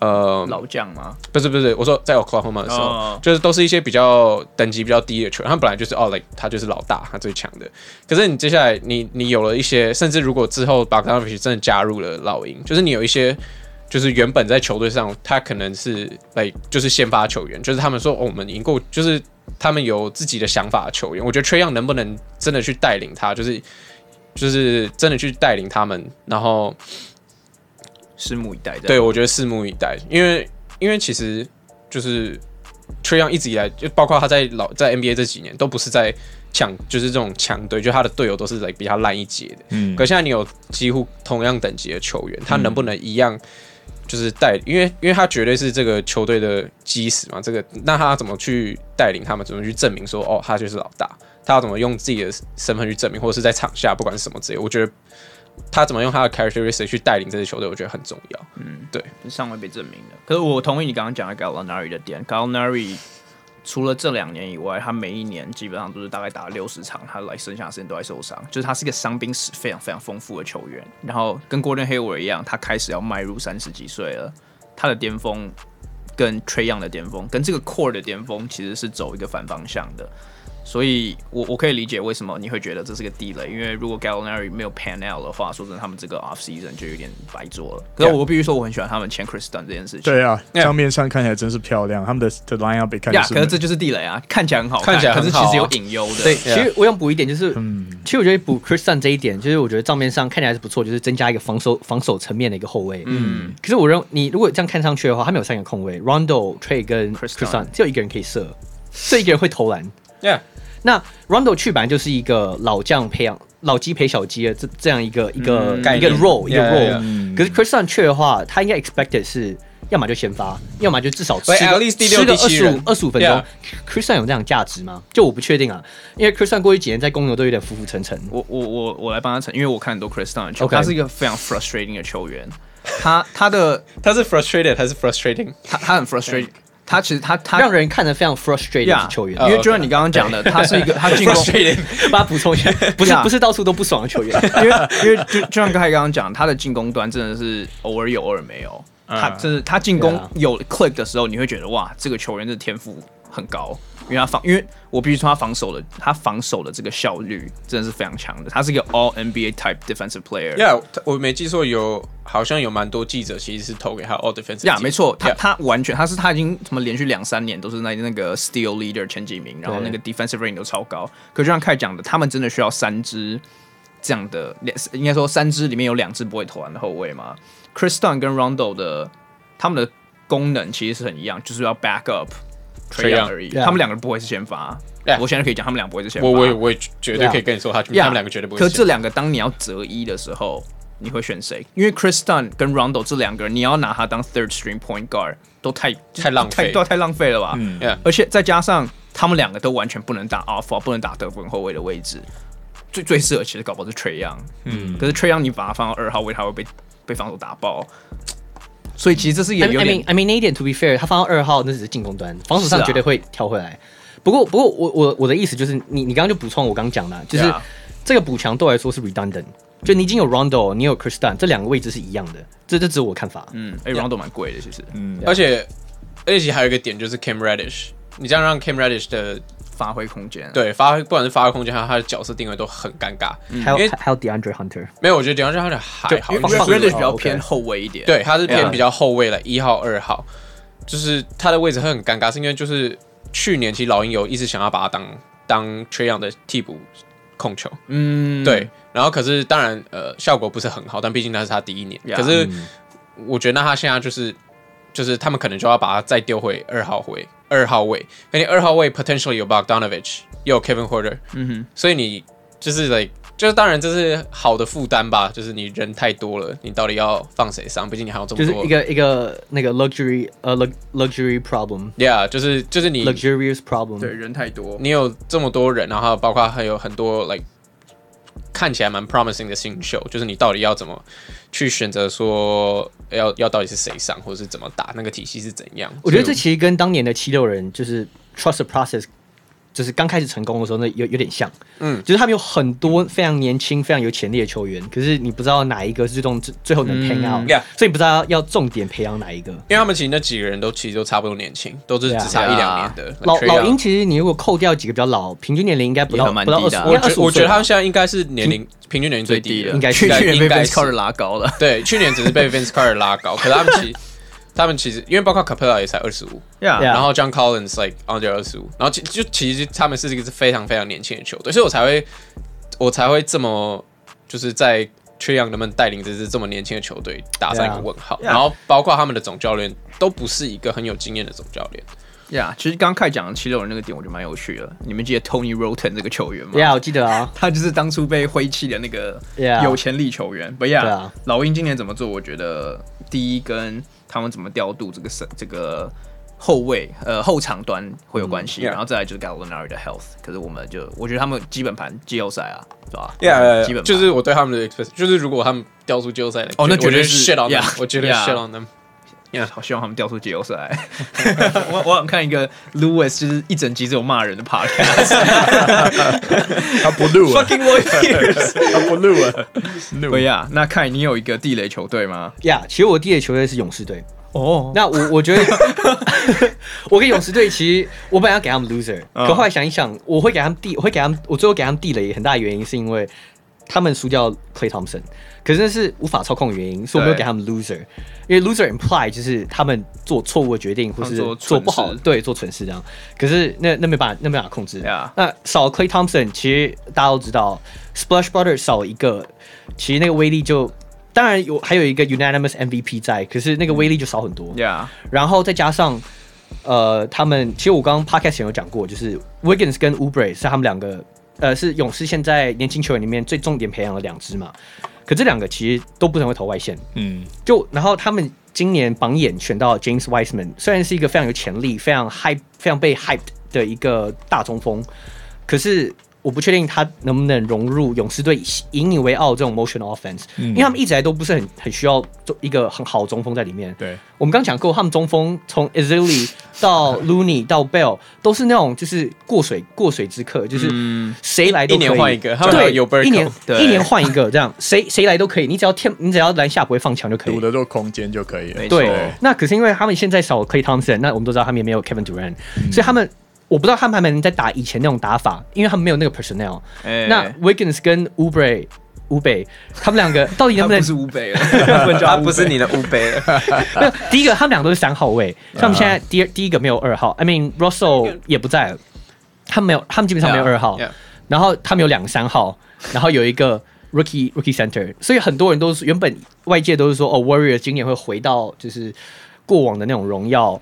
呃，老将吗？不是不是，我说在 Oklahoma 的时候，oh. 就是都是一些比较等级比较低的球员，他本来就是哦，like 他就是老大，他最强的。可是你接下来，你你有了一些，甚至如果之后 Bogdanovic 真的加入了老鹰，就是你有一些，就是原本在球队上，他可能是 like 就是先发球员，就是他们说、哦、我们赢过，就是他们有自己的想法的球员。我觉得 Trae Young 能不能真的去带领他，就是就是真的去带领他们，然后。拭目以待。对，我觉得拭目以待，因为因为其实就是 Trae Young 一直以来就包括他在老在 NBA 这几年都不是在抢，就是这种强队，就他的队友都是来比他烂一截的。嗯，可现在你有几乎同样等级的球员，他能不能一样？就是带，因为因为他绝对是这个球队的基石嘛。这个，那他怎么去带领他们？怎么去证明说，哦，他就是老大？他要怎么用自己的身份去证明，或者是在场下，不管是什么职业，我觉得他怎么用他的 characteristic 去带领这支球队，我觉得很重要。嗯，对，尚未被证明的。可是我同意你刚刚讲的 Gallinari 的点，Gallinari。除了这两年以外，他每一年基本上都是大概打六十场，他来剩下的时间都在受伤，就是他是一个伤兵史非常非常丰富的球员。然后跟 Gordon Hayward 一样，他开始要迈入三十几岁了，他的巅峰跟 Trey Young 的巅峰，跟这个 Core 的巅峰其实是走一个反方向的。所以我，我我可以理解为什么你会觉得这是个地雷，因为如果 Gallinari 没有 pan out 的话，说真的，他们这个 off season 就有点白做了。可是我必须说，我很喜欢他们签 Chris Dunn 这件事情。对啊，账面上看起来真是漂亮，他们的的 line up 看呀可是这就是地雷啊，看起来很好看，看起来可是其实有隐忧的。对，其实我想补一点，就是嗯，其实我觉得补 Chris Dunn 这一点，就是我觉得账面上看起来是不错，就是增加一个防守防守层面的一个后卫。嗯。可是我认为你如果这样看上去的话，他们有三个空位，Rondo、Trey 跟 Chris Dunn，只有一个人可以射，这一个人会投篮。Yeah。那 Rondo 去本来就是一个老将培养老鸡陪小鸡的这这样一个一个、嗯、一个 role 一个 role，、嗯、可是 Chris Dunn 去的话，他应该 expected 是要么就先发，要么就至少吃个吃个二十五二十五分钟。Dunn 有这样价值吗？就我不确定啊，因为 Dunn 过去几年在公牛都有点浮浮沉沉。我我我我来帮他沉，因为我看很多，okay. 他是一个非常 frustrating 的球员。他他的 <laughs> 他是 frustrated 还是 frustrating？他他很 frustrated。他其实他他让人看着非常 frustrated 的球员，yeah, 因为就像你刚刚讲的，他是一个 <laughs> 他进攻，帮他补充一下，<laughs> 不是不是到处都不爽的球员，<laughs> 因为因为就就像刚才刚刚讲，他的进攻端真的是偶尔有偶尔没有，他真是他进攻有 click 的时候，你会觉得哇，这个球员的天赋很高。因为他防，因为我必须说他防守的，他防守的这个效率真的是非常强的。他是一个 All NBA type defensive player。Yeah，我没记错，有好像有蛮多记者其实是投给他 All defensive。Yeah，没错，他他完全他是他已经什么连续两三年都是那那个 Steal Leader 前几名，然后那个 defensive rating 都超高。可就像凯讲的，他们真的需要三支这样的，两应该说三支里面有两支不会投篮的后卫吗？Kris Dunn 跟 Rondo 的他们的功能其实是很一样，就是要 back up。Trae Young 而已，yeah. 他们两个人不会是先发。Yeah. 我现在可以讲，他们两个不会是先发。我我我绝对可以跟你说他，他、yeah. 他们两个绝对不会。可是这两个，当你要择一的时候，你会选谁？因为 Kris Dunn 跟 Rondo 这两个人，你要拿他当 third string point guard 都太太浪费，都太浪费了吧？嗯、yeah.，而且再加上他们两个都完全不能打 off，不能打得分后卫的位置。最最适合其实搞不好是 Trae Young。嗯，可是 Trae Young 你把他放到二号位，他会被被防守打爆。所以其实这是也有点 I mean, I mean, 一点 to be fair，他放到二号那只是进攻端，防守上绝对会跳回来。啊、不过，不过我我我的意思就是，你你刚刚就补充我刚刚讲的，就是这个补强对我来说是 redundant。就你已经有 Rondo，你有 Kris Dunn，这两个位置是一样的，这这只是我看法。嗯，哎、欸、，Rondo 蛮贵的，其实。嗯，而且而且还有一个点就是 Cam Reddish，你这样让 Cam Reddish 的。发挥空间，对，发挥不管是发挥空间，还有他的角色定位都很尴尬。嗯、还有还有 DeAndre Hunter，没有，我觉得 DeAndre Hunter 还好，因为 Reddish 比较偏后卫一点。对，他是偏比较后卫了，一号、二号，就是他的位置会很尴尬，是因为就是去年其实老鹰有一直想要把他当当 Trae Young 的替补控球，嗯，对，然后可是当然呃效果不是很好，但毕竟那是他第一年，可是我觉得那他现在就是就是他们可能就要把他再丢回二号位。二号位，那你二号位 potentially 有 Bogdanovich，又有 Kevin Huerter，嗯哼，所以你就是 like，就是当然这是好的负担吧，就是你人太多了，你到底要放谁上？毕竟你还有这么多，就是一个一个那个 luxury 呃、uh, luxury problem，yeah，就是就是你 luxurious problem，对，人太多，你有这么多人，然后包括还有很多 like。看起来蛮 promising 的新秀，就是你到底要怎么去选择说要要到底是谁上，或者是怎么打，那个体系是怎样？我觉得这其实跟当年的七六人就是 trust the process。就是刚开始成功的时候，那有有点像，嗯，就是他们有很多非常年轻、非常有潜力的球员，可是你不知道哪一个是最终最后能 pan out，嗯，所以不知道要重点培养哪一个。因为他们其实那几个人都其实都差不多年轻，都是只差一两年的。老老鹰其实你如果扣掉几个比较老，平均年龄应该不到不到二十。我觉我觉得他们现在应该是年龄平均年龄最低的，应该去年被 Vince Carter 拉高了。对，去年只是被 Vince Carter 拉高，可是他们其实。他们其实因为包括 Capela 也才二十五，然后 John Collins like under 二十五，然后其就其实他们是一个是非常非常年轻的球队，所以我才会我才会这么就是在缺氧能不能带领这支这么年轻的球队打上一个问号。然后包括他们的总教练都不是一个很有经验的总教练。呀，其实刚开讲七六人那个点，我觉得蛮有趣的。你们记得 Tony Roten 这个球员吗？呀，我记得啊，他就是当初被挥弃的那个有潜力球员。不呀，老鹰今年怎么做？我觉得第一跟他们怎么调度这个这个后卫呃后场端会有关系，然后再来就是 Gallinari 的 health。可是我们就我觉得他们基本盘季后赛啊，是吧？呀，基本就是我对他们的 expect，就是如果他们掉出季后赛来，哦，那绝对是 shit on them，我觉得 shit on them。呀，好希望他们掉出季后赛。<laughs> 我我想看一个 Lewis，就是一整集只有骂人的 podcast。<laughs> 他不录啊，fucking Warriors，<laughs> 他不录啊。对呀，那看你有一个地雷球队吗？呀，其实我地雷球队是勇士队。哦，那我我觉得，我跟勇士队其实我本来要给他们 loser，可后来想一想，我会给他们地，我会给他们，我最后给他们地雷很大的原因是因为。他们输掉 Clay Thompson，可是那是无法操控的原因，所以我没有给他们 loser，因为 loser imply 就是他们做错误的决定，或是做不好，对，做蠢事这样。可是那那没办法，那没办法控制。那少了 Klay Thompson，其实大家都知道，Splash Brother 少一个，其实那个威力就当然有，还有一个 Unanimous MVP 在，可是那个威力就少很多。Yeah. 然后再加上呃，他们其实我刚刚 Podcast 前有讲过，就是 Wiggins 跟 Oubre 是他们两个。呃，是勇士现在年轻球员里面最重点培养的两支嘛？可这两个其实都不怎么会投外线，嗯，就然后他们今年榜眼选到 James Wiseman，虽然是一个非常有潜力、非常 hype、非常被 hyped 的一个大中锋，可是。我不确定他能不能融入勇士队引以为傲这种 motion offense，嗯，因为他们一直来都不是很很需要一个很好的中锋在里面。对，我们刚讲过，他们中锋从 Ezeli 到 Looney 到 Bell 都是那种就是过水过水之客，就是谁来都可以，一年换一个，对，有一年一年换一个这样，谁谁来都可以，你只要天你只要篮下不会放墙就可以，堵得住空间就可以了。对，那可是因为他们现在少 Klay Thompson，那我们都知道他们也没有 Kevin Durant，所以他们。我不知道他们还没能再打以前那种打法，因为他们没有那个 personnel。欸、那 Wiggins 跟 Oubre Oubre 他们两个 <laughs> 到底能不能？不是 Oubre <laughs> 他不是你的 <laughs> 有，第一个他们两个都是三号位，他们现在第二第一个没有二号。I mean Russell 也不在了，他们没有，他们基本上没有二号。Yeah, yeah. 然后他们有两个三号，然后有一个 Rookie Rookie Center，所以很多人都是原本外界都是说哦，Warriors 今年会回到就是过往的那种荣耀。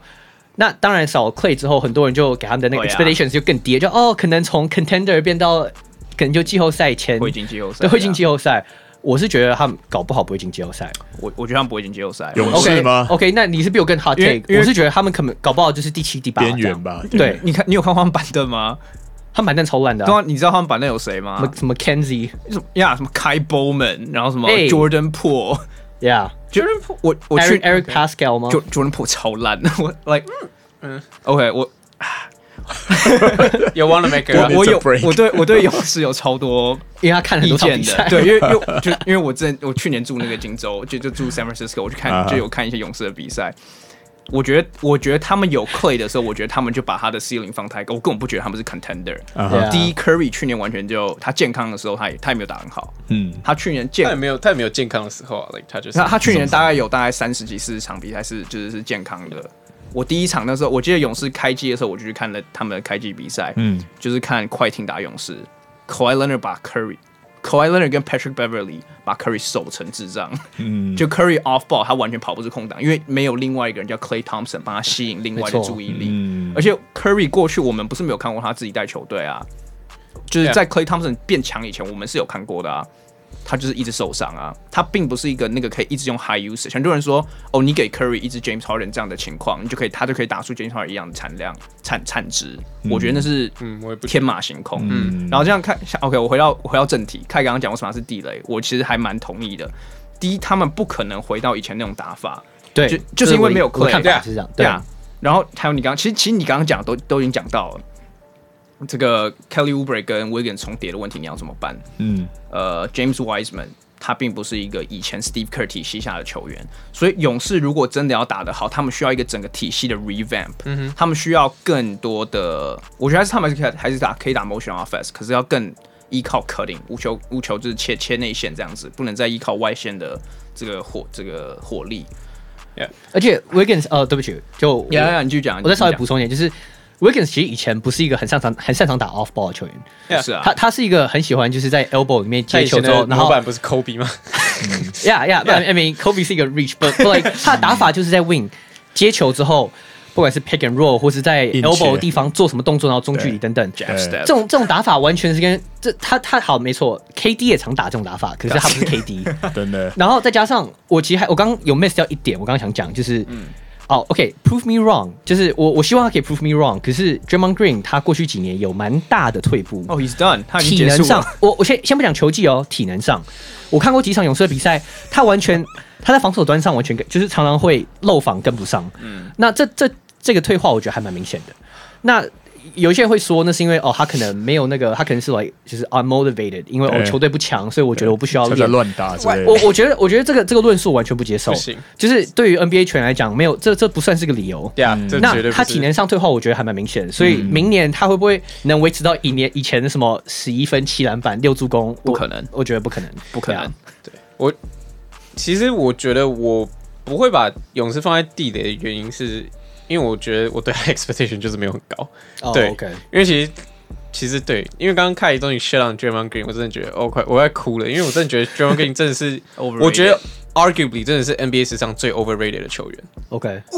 那当然少了 Klay 之后，很多人就给他们的那个 expectations 就更低，就哦，可能从 contender 变到可能就季后赛前会进季后赛，对，会进季后赛。我是觉得他们搞不好不会进季后赛。我我觉得他们不会进季后赛。勇士吗？OK，那你是比我更 hard take。我是觉得他们可能搞不好就是第七、第八边缘吧。对，你看，你有看他们板凳吗？他们板凳超烂的。对啊，你知道他们板凳有谁吗？什么 Kenzie，什么呀？什么 Ky Bowman，然后什么 Jordan Poole，我我去 Eric Pascal 吗？Jordan Poole 超烂，我 like。嗯，OK，我有 wanna make 我我有我对我对勇士有超多，因为他看很多比赛，对，因为因为就因为我之前我去年住那个金州，就就住 San Francisco，我去看就有看一些勇士的比赛。我觉得我觉得他们有 Clay 的时候，我觉得他们就把他的 ceiling 放太高，我根本不觉得他们是 contender。第一，Curry 去年完全就他健康的时候，他也他也没有打很好。嗯，他去年健他也没有他也没有健康的时候啊，like 他就是他他去年大概有大概三十几四十场比赛是就是是健康的。我第一场那时候，我记得勇士开季的时候，我就去看了他们的开季比赛，嗯，就是看快艇打勇士，Kawhi Leonard 把 Curry，Kawhi Leonard 跟 Patrick Beverly 把 Curry 守成智障，嗯，就 Curry off ball 他完全跑不出空档，因为没有另外一个人叫 Clay Thompson 帮他吸引另外的注意力，嗯，而且 Curry 过去我们不是没有看过他自己带球队啊，就是在 Clay Thompson 变强以前，我们是有看过的啊。他就是一直受伤啊，他并不是一个那个可以一直用 high usage。很多人说，哦，你给 Curry 一支 James Harden 这样的情况，你就可以，他就可以打出 James Harden 一样的产量、产产值。嗯、我觉得那是嗯，我也不天马行空。嗯，然后这样看，OK，我回到我回到正题，凯刚刚讲为什么是地雷，我其实还蛮同意的。第一，他们不可能回到以前那种打法，对，就就是因为没有啊，是这样，对啊。然后还有你刚刚，其实其实你刚刚讲都都已经讲到了。这个 Kelly Oubre 跟 Wiggins 重叠的问题，你要怎么办？嗯，呃，James Wiseman 他并不是一个以前 Steve Kerr 体系下的球员，所以勇士如果真的要打得好，他们需要一个整个体系的 revamp。嗯哼，他们需要更多的，我觉得还是他们还是打可以打 motion offense，可是要更依靠 cutting 无球无球就是切切内线这样子，不能再依靠外线的这个火这个火力。Yeah. 而且 Wiggins 呃，对不起，就 Yeah, yeah, 你继续讲，我再稍微补充一点，就是。Wiggins 其实以前不是一个很擅长很擅长打 off ball 的球员。是啊，他他是一个很喜欢就是在 elbow 里面接球之后，然后板不是 Kobe 吗？<laughs> Yeah, yeah, I mean Kobe 是一个 reach，but like <laughs> 他的打法就是在 wing 接球之后，不管是 pick and roll 或是在 elbow 的地方做什么动作，然后中距离等等，这种这种打法完全是跟这他他好没错，KD 也常打这种打法，可是他不是 KD，<laughs> 真的。然后再加上我其实还我刚刚有 miss 掉一点，我刚刚想讲就是。嗯哦、oh,，OK，prove、okay, me wrong，就是我我希望他可以 prove me wrong，可是 Draymond Green 他过去几年有蛮大的退步。哦、oh,，he's done，他体能上，我我先先不讲球技哦，体能上，我看过几场勇士的比赛，他完全他在防守端上完全跟就是常常会漏防跟不上。嗯，那这这这个退化，我觉得还蛮明显的。那有一些人会说，那是因为哦，他可能没有那个，他可能是 like 就是 unmotivated，因为哦球队不强，所以我觉得我不需要练乱打之类的。我我觉得我觉得这个这个论述完全不接受，就是对于 NBA 球员来讲，没有这这不算是个理由。对啊，那他体能上退化，我觉得还蛮明显。所以明年他会不会能维持到一年以前的什么十一分、七篮板、六助攻？不可能，我觉得不可能，不可能。对我其实我觉得我不会把勇士放在地雷的原因是。因为我觉得我对他 <laughs> expectation 就是没有很高，oh, 对，okay. 因为其实其实对，因为刚刚看一东西 shut on Draymond Green，我真的觉得哦快我要哭了，因为我真的觉得 Draymond <laughs> Green 真的是，我觉得 arguably 真的是 NBA 史上最 overrated 的球员。OK，<laughs>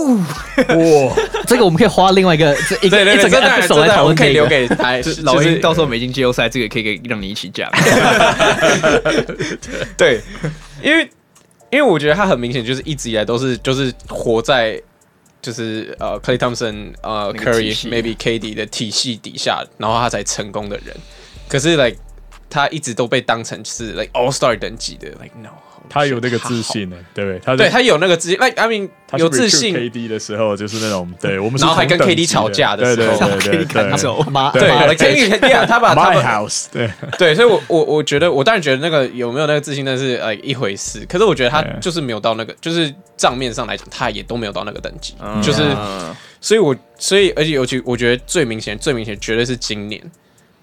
哇，这个我们可以花另外一个这一个一整个 episode 来讨论，可以留给他，就是老鹰到时候没进季后赛，这个可以给让你一起讲。对，因为因为我觉得他很明显就是一直以来都是就是活在。就是呃，Clay Thompson 呃，Curry，maybe KD 的体系底下，然后他才成功的人。可是，like 他一直都被当成是 like All Star 等级的，like no。他有那个自信呢，对不对？他对他有那个自信，like I mean 有自信。KD 的时候就是那种，对我们然后还跟 KD 吵架的时候，对对对，<laughs> 手 <laughs> 妈对 KD 他把他 <laughs> House 对。对，所以我我我觉得我当然觉得那个有没有那个自信那是呃一回事，可是我觉得他就是没有到那个，就是账面上来讲，他也都没有到那个等级，就是所以，我所以而且尤其我觉得最明显最明显绝对是今年，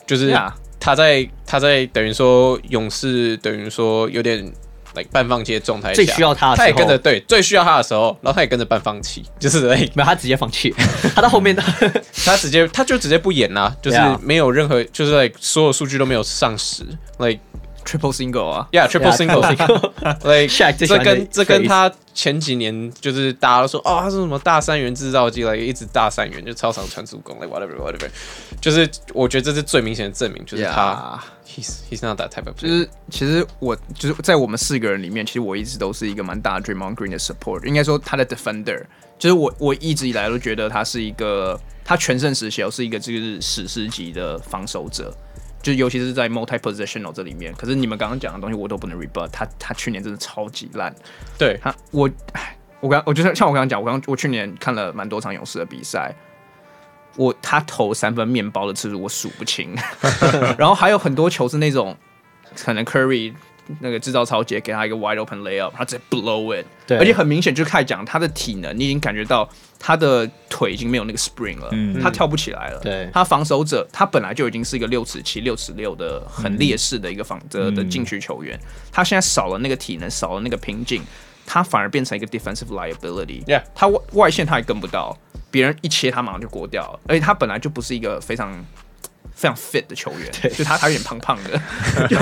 就是他在他在等于说勇士等于说有点。Like 半放弃的状态，最需要他的时候，他也跟着对，最需要他的时候，然后他也跟着半放弃，<laughs> 就是 like, 没有他直接放弃，<laughs> 他到后面 <laughs> 他直接他就直接不演啦，就是没有任何就是 like 所有数据都没有上十，like triple single 啊，yeah，triple single，like 这跟这跟他前几年就是大家都说哦，他是什么大三元制造机了，一直大三元就超长传速攻，like whatever whatever，就是我觉得这是最明显的证明，就是他。Yeah. He's he's not that type of。就是其实我就是在我们四个人里面，其实我一直都是一个蛮大的 Draymond Green 的 support。应该说他的 defender，就是我我一直以来都觉得他是一个他全盛时期哦是一个就是史诗级的防守者，就尤其是在 multi positional 这里面。可是你们刚刚讲的东西我都不能 rebut，他他去年真的超级烂。对他我我刚我就像像我刚刚讲，我刚我去年看了蛮多场勇士的比赛。我他投三分面包的次数我数不清，<laughs> 然后还有很多球是那种可能 Curry 那个制造超节给他一个 wide open layup，他直接 blow it，对，而且很明显就开始讲他的体能，你已经感觉到他的腿已经没有那个 spring 了，嗯、他跳不起来了。对，他防守者他本来就已经是一个六尺七、六尺六的很劣势的一个防的的禁区球员，他现在少了那个体能，少了那个瓶颈，他反而变成一个 defensive liability。Yeah，他外外线他也跟不到。别人一切他马上就过掉了，而且他本来就不是一个非常非常 fit 的球员，就他他有点胖胖的。<laughs> 就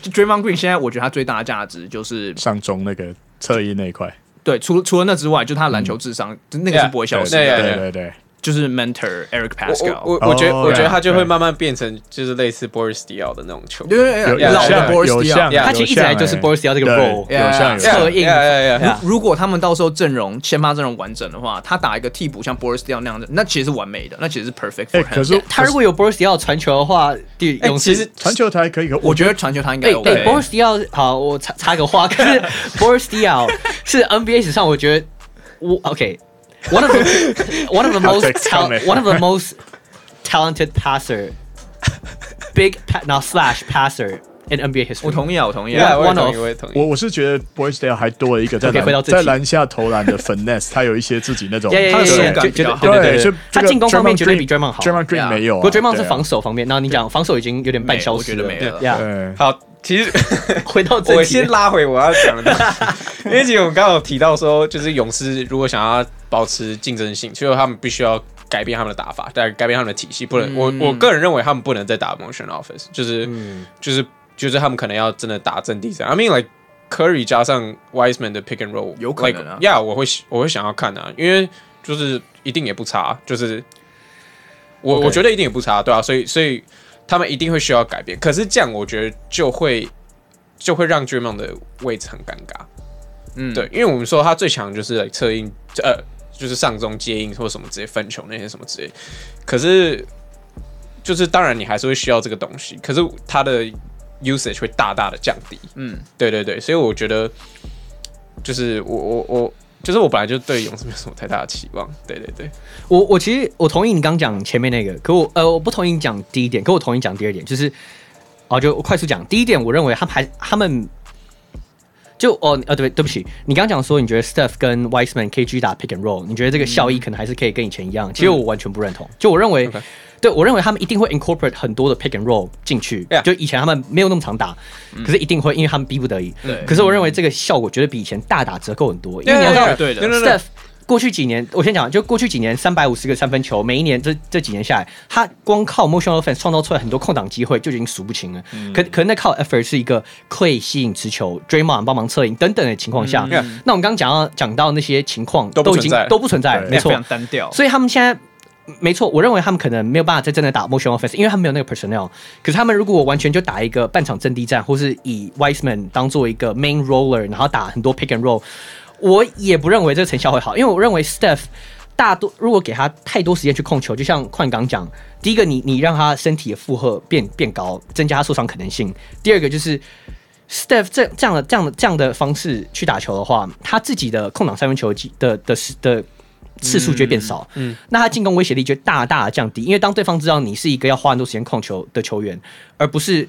就 Draymond Green 现在我觉得他最大的价值就是上中那个侧翼那一块。对，除了除了那之外，就他篮球智商，嗯、那个是不会消失的。对对对，对。就是 mentor Eric Pascal，我我，我觉得、oh, 我觉得他就会慢慢变成就是类似 Boris Diaw 的那种球员，对，老的 Boris Diaw，他其实一直来就是 Boris Diaw 这个 role，有像策应。如果他们到时候阵容先发阵容完整的话，他打一个替补像 Boris Diaw 那样的，那其实是完美的，那其实是 perfect for him。可是他如果有 Boris Diaw 传球的话，对，其实传球他还可以，我觉得传球他应该 OK。对 Boris Diaw 好，我插插个话，可是 <laughs> Boris Diaw 是 NBA 史上我觉得我 OK。One of the one of the most tal one of the most talented passer, big pa now slash passer in NBA history。我同意啊，我同意啊，我同意，我同意。我我是觉得 Boris Diaw 还多了一个在篮在篮下投篮的 finesse，他有一些自己那种他的手感，对对对，他进攻方面绝对比 Draymond 好。Draymond Green 没有，不过 Draymond 是防守方面。然后你讲防守已经有点半消失了，没了。好。其实 <laughs> 回到我先拉回我要讲的，因为其实我们刚刚有提到说，就是勇士如果想要保持竞争性，所以他们必须要改变他们的打法，但改变他们的体系。不能，嗯、我我个人认为他们不能再打 motion offense，就是、嗯、就是就是他们可能要真的打阵地战。I mean like Curry 加上 Wiseman 的 pick and roll，有可能啊。Yeah，我会我会想要看啊，因为就是一定也不差，就是我.我觉得一定也不差，对啊，所以所以他们一定会需要改变。可是这样我觉得就会就会让 Draymond 的位置很尴尬。嗯，对，因为我们说他最强就是来策应，呃，就是上中接应或什么直接分球那些什么之类。可是，就是当然你还是会需要这个东西，可是他的 usage 会大大的降低。嗯，对对对，所以我觉得，就是我我我，就是我本来就对勇士没有什么太大的期望。<laughs> 对对对，我我其实我同意你刚讲前面那个，可我呃我不同意你讲第一点，可我同意讲第二点，就是哦，就快速讲第一点，我认为他们还他们。就哦呃对对不起，你刚刚讲说你觉得 Steph 跟 Wiseman 可以继续打 pick and roll，你觉得这个效益可能还是可以跟以前一样？其实我完全不认同。就我认为，对我认为他们一定会 incorporate 很多的 pick and roll 进去。就以前他们没有那么常打，可是一定会，因为他们逼不得已。可是我认为这个效果绝对比以前大打折扣很多。因为你要知道对的，Steph。过去几年，我先讲，就过去几年，三百五十个三分球，每一年这这几年下来，他光靠 motion offense 创造出来很多空档机会就已经数不清了。嗯、可可能那靠 effort 是一个 Clay 吸引持球，Draymond 帮忙策应等等的情况下，嗯、那我们刚刚讲到讲到那些情况都已经都不存在，没错，非常单调。所以他们现在没错，我认为他们可能没有办法再真的打 motion offense，因为他们没有那个 personnel。可是他们如果完全就打一个半场阵地战，或是以 Wiseman 当做一个 main roller，然后打很多 pick and roll。我也不认为这个成效会好，因为我认为 Steph 大多如果给他太多时间去控球，就像矿刚讲，第一个你你让他身体的负荷变变高，增加他受伤可能性；第二个就是 Steph 这这样的这样的这样的方式去打球的话，他自己的空档三分球的的的的次数就会变少，嗯，嗯那他进攻威胁力就大大的降低，因为当对方知道你是一个要花很多时间控球的球员，而不是。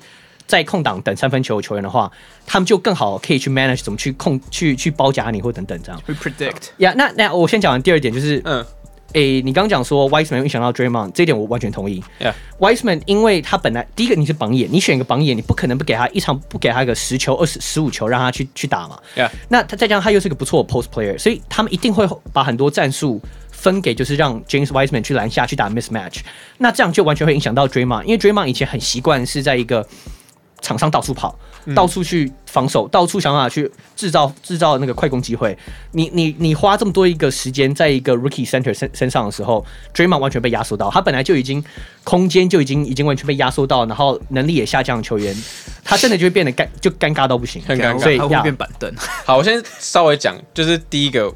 在空档等三分球球员的话，他们就更好可以去 manage 怎么去控去去包夹你或等等这样。会 predict 呀、那那我先讲完第二点，就是嗯，诶，你刚刚讲说 Wiseman 会影响到 Draymond 这一点，我完全同意。Yeah. Wiseman 因为他本来第一个你是榜眼，你选一个榜眼，你不可能不给他一场不给他一个十球、二十、十五球让他去去打嘛。Yeah. 那他再加上他又是个不错的 post player，所以他们一定会把很多战术分给就是让 James Wiseman 去篮下去打 mismatch。那这样就完全会影响到 Draymond，因为 Draymond 以前很习惯是在一个。场上到处跑，到处去防守，嗯、到处想办法去制造制造那个快攻机会。你你你花这么多一个时间在一个 rookie center 身身上的时候，Draymond 完全被压缩到，他本来就已经空间就已经已经完全被压缩到，然后能力也下降的球员，他真的就会变得尴就尴尬到不行，很尴尬，所以他会变板凳。<laughs> 好，我先稍微讲，就是第一个。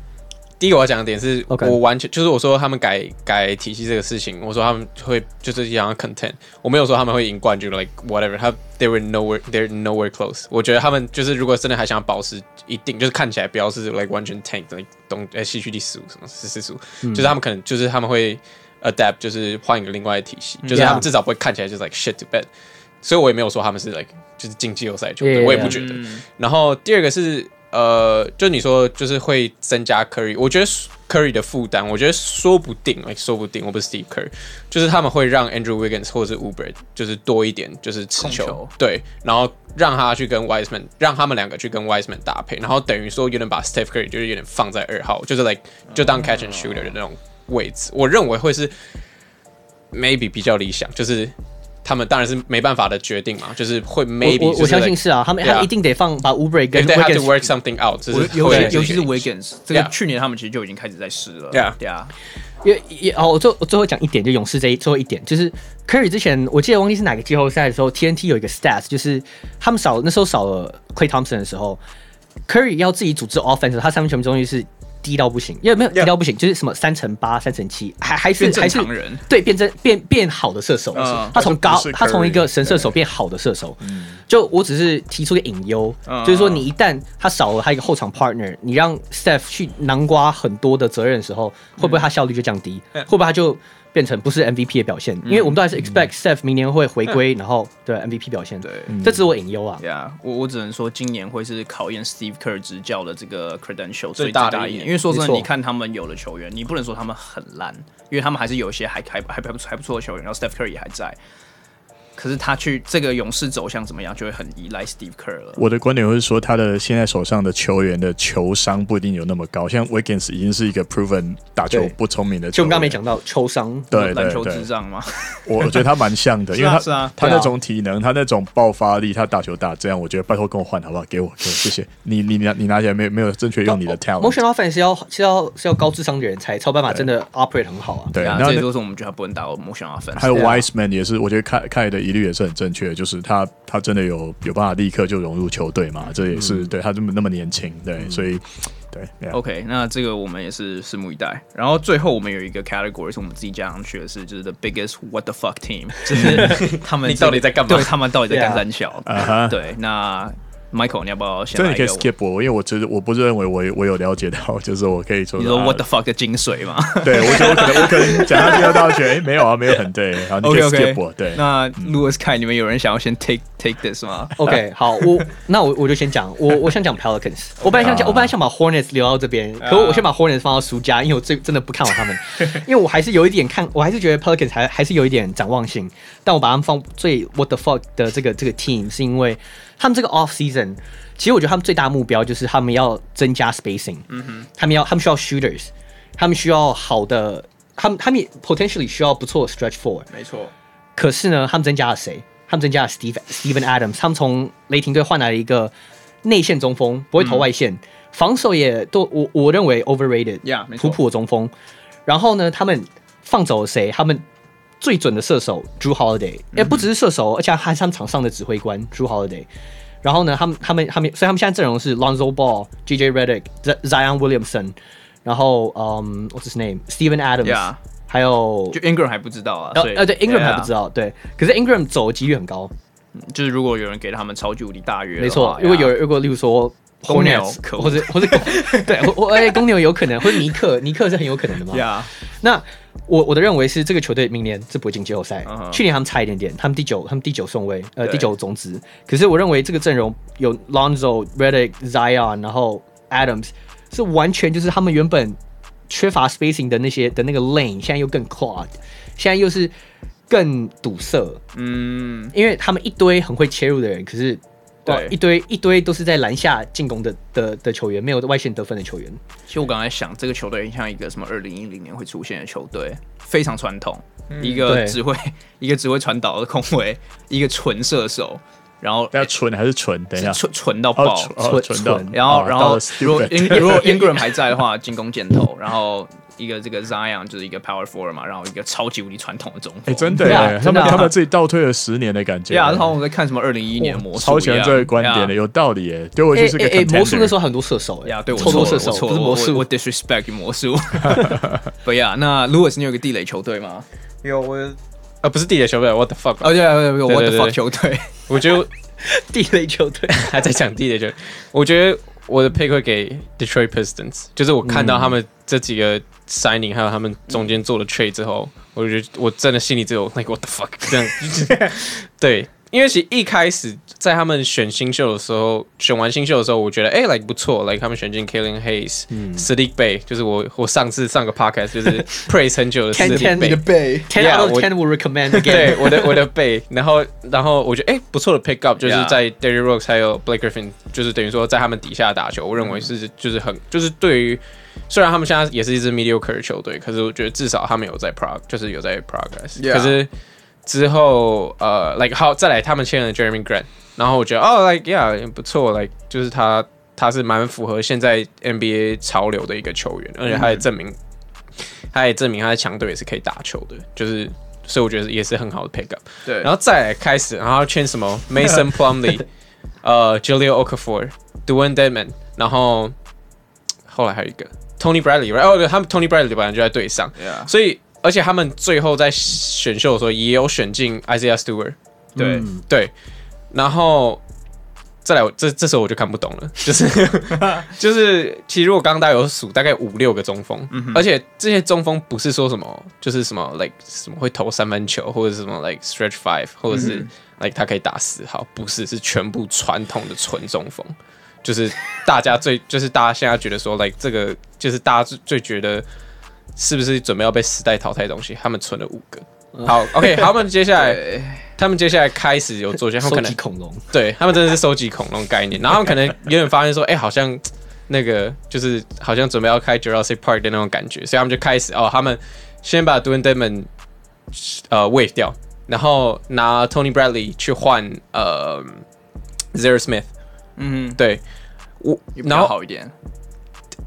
第一个我要讲的点是我完全.就是我说他们改改体系这个事情，我说他们会就是想要 content，我没有说他们会赢冠军，like whatever，他 they were nowhere they're nowhere close。我觉得他们就是如果真的还想要保持一定，就是看起来不要是 like 完全 tank 的东哎西区第十五什么十四十五，嗯、就是他们可能就是他们会 adapt，就是换一个另外的体系，嗯、就是他们至少不会看起来就是 like shit to bed。所以我也没有说他们是 like 就是进季后赛球队，yeah, 我也不觉得。嗯、然后第二个是。呃，就你说，就是会增加 Curry，我觉得 Curry 的负担，我觉得说不定，哎，说不定，我不是 Steve Curry，就是他们会让 Andrew Wiggins 或者是 Oubre 就是多一点，就是持球，球对，然后让他去跟 Wiseman，让他们两个去跟 Wiseman 搭配，然后等于说有点把 Steph Curry 就是有点放在二号，就是 like 就当 catch and shooter 的那种位置，我认为会是 maybe 比较理想，就是。他们当然是没办法的决定嘛，就是会 maybe 我我相信是啊，他们他一定得放把 Oubre 跟 Wiggins have to work something out，尤其尤其是 Wiggins，这个去年他们其实就已经开始在试了，对啊对啊，也也哦，我最我最后讲一点，就勇士这一最后一点，就是 Curry 之前我记得忘记是哪个季后赛的时候，TNT 有一个 stats，就是他们少那时候少了 Clay Thompson 的时候，Curry 要自己组织 offense，他三分球命中率是。低到不行，因为没有低到不行就是什么三乘八、三乘七，还还是还是对变真变变好的射手。Uh, 他从高，他从一个神射手变好的射手。就我只是提出个隐忧，uh, 就是说你一旦他少了他一个后场 partner，你让 Steph 去南瓜很多的责任的时候，会不会他效率就降低？Uh, 会不会他就？变成不是 MVP 的表现，因为我们都还是 expect Steph 明年会回归，然后对 MVP 表现，对，这只是我隐忧啊。对啊，我我只能说今年会是考验 Steve Kerr 执教的这个 credential 最大的一年，因为说真的，你看他们有的球员，你不能说他们很烂，因为他们还是有一些还还还还不还不错的球员，然后 Steph Curry 也还在。可是他去这个勇士走向怎么样，就会很依赖 Steve Kerr 了。我的观点会是说，他的现在手上的球员的球商不一定有那么高，像 Wiggins 已经是一个 proven 打球不聪明的球员。就我刚刚没讲到球商，对篮球智障吗？我我觉得他蛮像的，<laughs> 因为他是啊，他那种体能，他那种爆发力，他打球打这样，我觉得拜托跟我换好不好？给我，给我谢谢你，你拿你拿起来没有没有正确用你的 talent。Motion offense 是要是要是要高智商的人才才有办法真的 operate 很好啊。对啊，这些都是我们觉得他不能打 Motion offense。还有 Wiseman 也是，我觉得凯凯的疑虑也是很正确。就是他，他真的有有办法立刻就融入球队嘛？这也是、嗯、对他这么那么年轻，对，嗯、所以对。OK，那这个我们也是拭目以待。然后最后我们有一个 category 是我们自己加上去的是，就是 the biggest what the fuck team，就是 <laughs> 他们、你到底在干嘛？对，他们到底在干三小？<laughs> Yeah. 对，那。Michael，你要不要先？这你可以 skip 我，因为我觉得我不是认为我我有了解到，就是我可以说。你说 What the fuck 的精髓嘛？<laughs> 对，我觉得我可能我可能讲到第二大家觉得哎没有啊，没有很对。好，你可以 skip 我。对，那 Louis 凯，你们有人想要先 take take this 吗？<laughs> OK，好，我那我我就先讲，我我想讲 Pelicans。我本来想讲，我本来想把 Hornets 留到这边，可我先把 Hornets 放到输家，因为我最真的不看好他们，<laughs> 因为我还是有一点看，我还是觉得 Pelicans 还还是有一点展望性，但我把他们放最 What the fuck 的这个这个 team 是因为他们这个 off season。其实我觉得他们最大目标就是他们要增加 spacing，嗯哼，他们要他们需要 shooters，他们需要好的，他们他们也 potentially 需要不错的 stretch four，没错。可是呢，他们增加了谁？他们增加了 Steve Steven Adams，他们从雷霆队换来了一个内线中锋，不会投外线，嗯、防守也都我我认为 overrated，呀，普普的中锋。然后呢，他们放走了谁？他们最准的射手 Drew Holiday，哎，不只是射手，而且还是他们场上的指挥官 Drew Holiday。然后呢，他们他们他们，所以他们现在阵容是 Lonzo Ball、JJ Redick、Zion Williamson，然后嗯，What's his name？Steven Adams，还有就 Ingram 还不知道啊，呃对，Ingram 还不知道，对，可是 Ingram 走的几率很高，就是如果有人给他们超级无敌大约，没错，如果有如果例如说公牛，或者或者 <laughs> 对，我哎公牛有可能，或者尼克，尼克是很有可能的嘛，那。我我的认为是这个球队明年是不会进季后赛。Uh huh. 去年他们差一点点，他们第九，他们第九顺位，呃，第九种子。可是我认为这个阵容有 Lonzo、Redick、Zion，然后 Adams 是完全就是他们原本缺乏 spacing 的那些的那个 lane，现在又更 clogged，现在又是更堵塞。嗯，因为他们一堆很会切入的人，可是。对，一堆一堆都是在篮下进攻的的的球员，没有外线得分的球员。其实我刚才想，这个球队很像一个什么二零一零年会出现的球队，非常传统，嗯、一个只会 <laughs> 一个只会传导的控卫，<laughs> 一个纯射手，然后要纯还是纯？等一下，纯纯到爆，纯纯到，然后然后如果如果 Ingram 还在的话，进攻箭头，然后。一个这个 Zion 就是一个 Power Forward 嘛，然后一个超级无敌传统的中锋，哎，真的耶，他们他们自己倒退了十年的感觉。对啊，然后我们在看什么二零一一年魔术，超喜欢这个观点的，有道理耶。对我就是个哎，魔术那时候很多射手，哎，对，超多射手，不是魔术，我 disrespect 魔术。不呀，那 Louis 你有个地雷球队吗？有，我呃不是地雷球队，What the fuck？哦对对对，What the fuck 球队？我觉得 <laughs> 地雷球队 <laughs> 还在讲地雷球，我觉得我的 pick 会给 Detroit Pistons，就是我看到他们这几个。signing 还有他们中间做了 trade 之后，我就觉得我真的心里只有那个 what the fuck 这样，<laughs> 对，因为其实一开始在他们选新秀的时候，选完新秀的时候，我觉得哎、欸、，like 不错，like 他们选进 Killian Hayes、嗯、Saddiq Bay，就是我我上次上个 podcast 就是 praise 很久的 Saddiq Bey，ten out of ten will recommend again，对，我的我的 Bay，然后然后我觉得哎、欸、不错的 pick up，就是在 Derrick Rose 还有 Blake Griffin，就是等于说在他们底下打球，我认为是就是很就是对于。虽然他们现在也是一支 mediocre 球队，可是我觉得至少他们有在 prog，就是有在 progress。可是之后呃，like 好再来，他们签了 Jeremy Grant，然后我觉得哦，like yeah 不错，like 就是他他是蛮符合现在 NBA 潮流的一个球员，而且他也证明，他也证明他在强队也是可以打球的，就是所以我觉得也是很好的 pick up。对，然后再来开始，然后签什么 Mason <laughs> Plumlee，呃，Jahlil Okafor，Dewayne Dedmon，然后后来还有一个。Tony Bradley，right？哦，对，他们 Tony Bradley 本来就在队上.所以而且他们最后在选秀的时候也有选进 Isaiah Stewart，对、嗯、对，然后再来，这这时候我就看不懂了，就 <laughs> 是就是，<laughs> 其实如果刚刚大家有数，大概五六个中锋，嗯、而且这些中锋不是说什么，就是什么 like 什么会投三分球，或者是什么 like stretch five，或者是 like 他可以打四号，不是，是全部传统的纯中锋。就是大家最，<laughs> 就是大家现在觉得说，like 这个就是大家最最觉得是不是准备要被时代淘汰的东西？他们存了五个。好，OK，好，我们接下来他们接下来开始有做些，他们可能恐龙，对他们真的是收集恐龙概念，然后他们可能有点发现说，哎、欸，好像那个就是好像准备要开 Jurassic Park 的那种感觉，所以他们就开始哦，他们先把 Dewayne Dedmon 呃 waive 掉，然后拿 Tony Bradley 去换呃 Zhaire Smith，嗯，对，我然后好一点，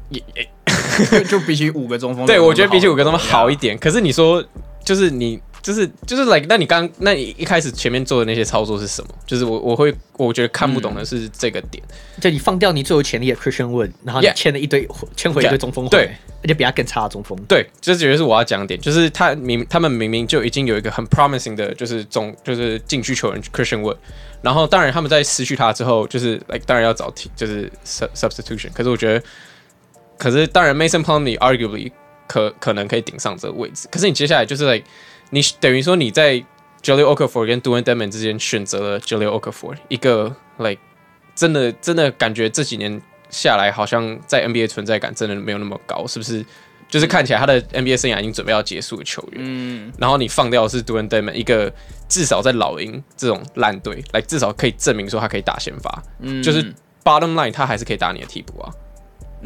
也 <laughs> 也，就比起五个中锋，对我觉得比起五个中锋好一点，可是你说就是你。就是就是 like，那你刚那你一开始前面做的那些操作是什么？就是我我会我觉得看不懂的是这个点，就你放掉你最有潜力的 Christian Wood，然后你签了一堆签.回一堆中锋，对，而且比他更差的中锋，对，这绝对是我要讲的点，就是他明他们明明就已经有一个很 promising 的，就是中就是禁区球员 Christian Wood，然后当然他们在失去他之后，就是 like 当然要找替，就是 substitution，可是我觉得，可是当然 Mason Plumlee arguably 可可能可以顶上这个位置，可是你接下来就是 like。你等于说你在 Jahlil Okafor 跟 Dewayne Dedmon 之间选择了 Jahlil Okafor，一个 like 真的真的感觉这几年下来好像在 NBA 存在感真的没有那么高，是不是？就是看起来他的 NBA 生涯已经准备要结束的球员，嗯，然后你放掉的是 Dewayne Dedmon，一个至少在老鹰这种烂队，来至少可以证明说他可以打先发，嗯，就是 Bottom Line 他还是可以打你的替补啊，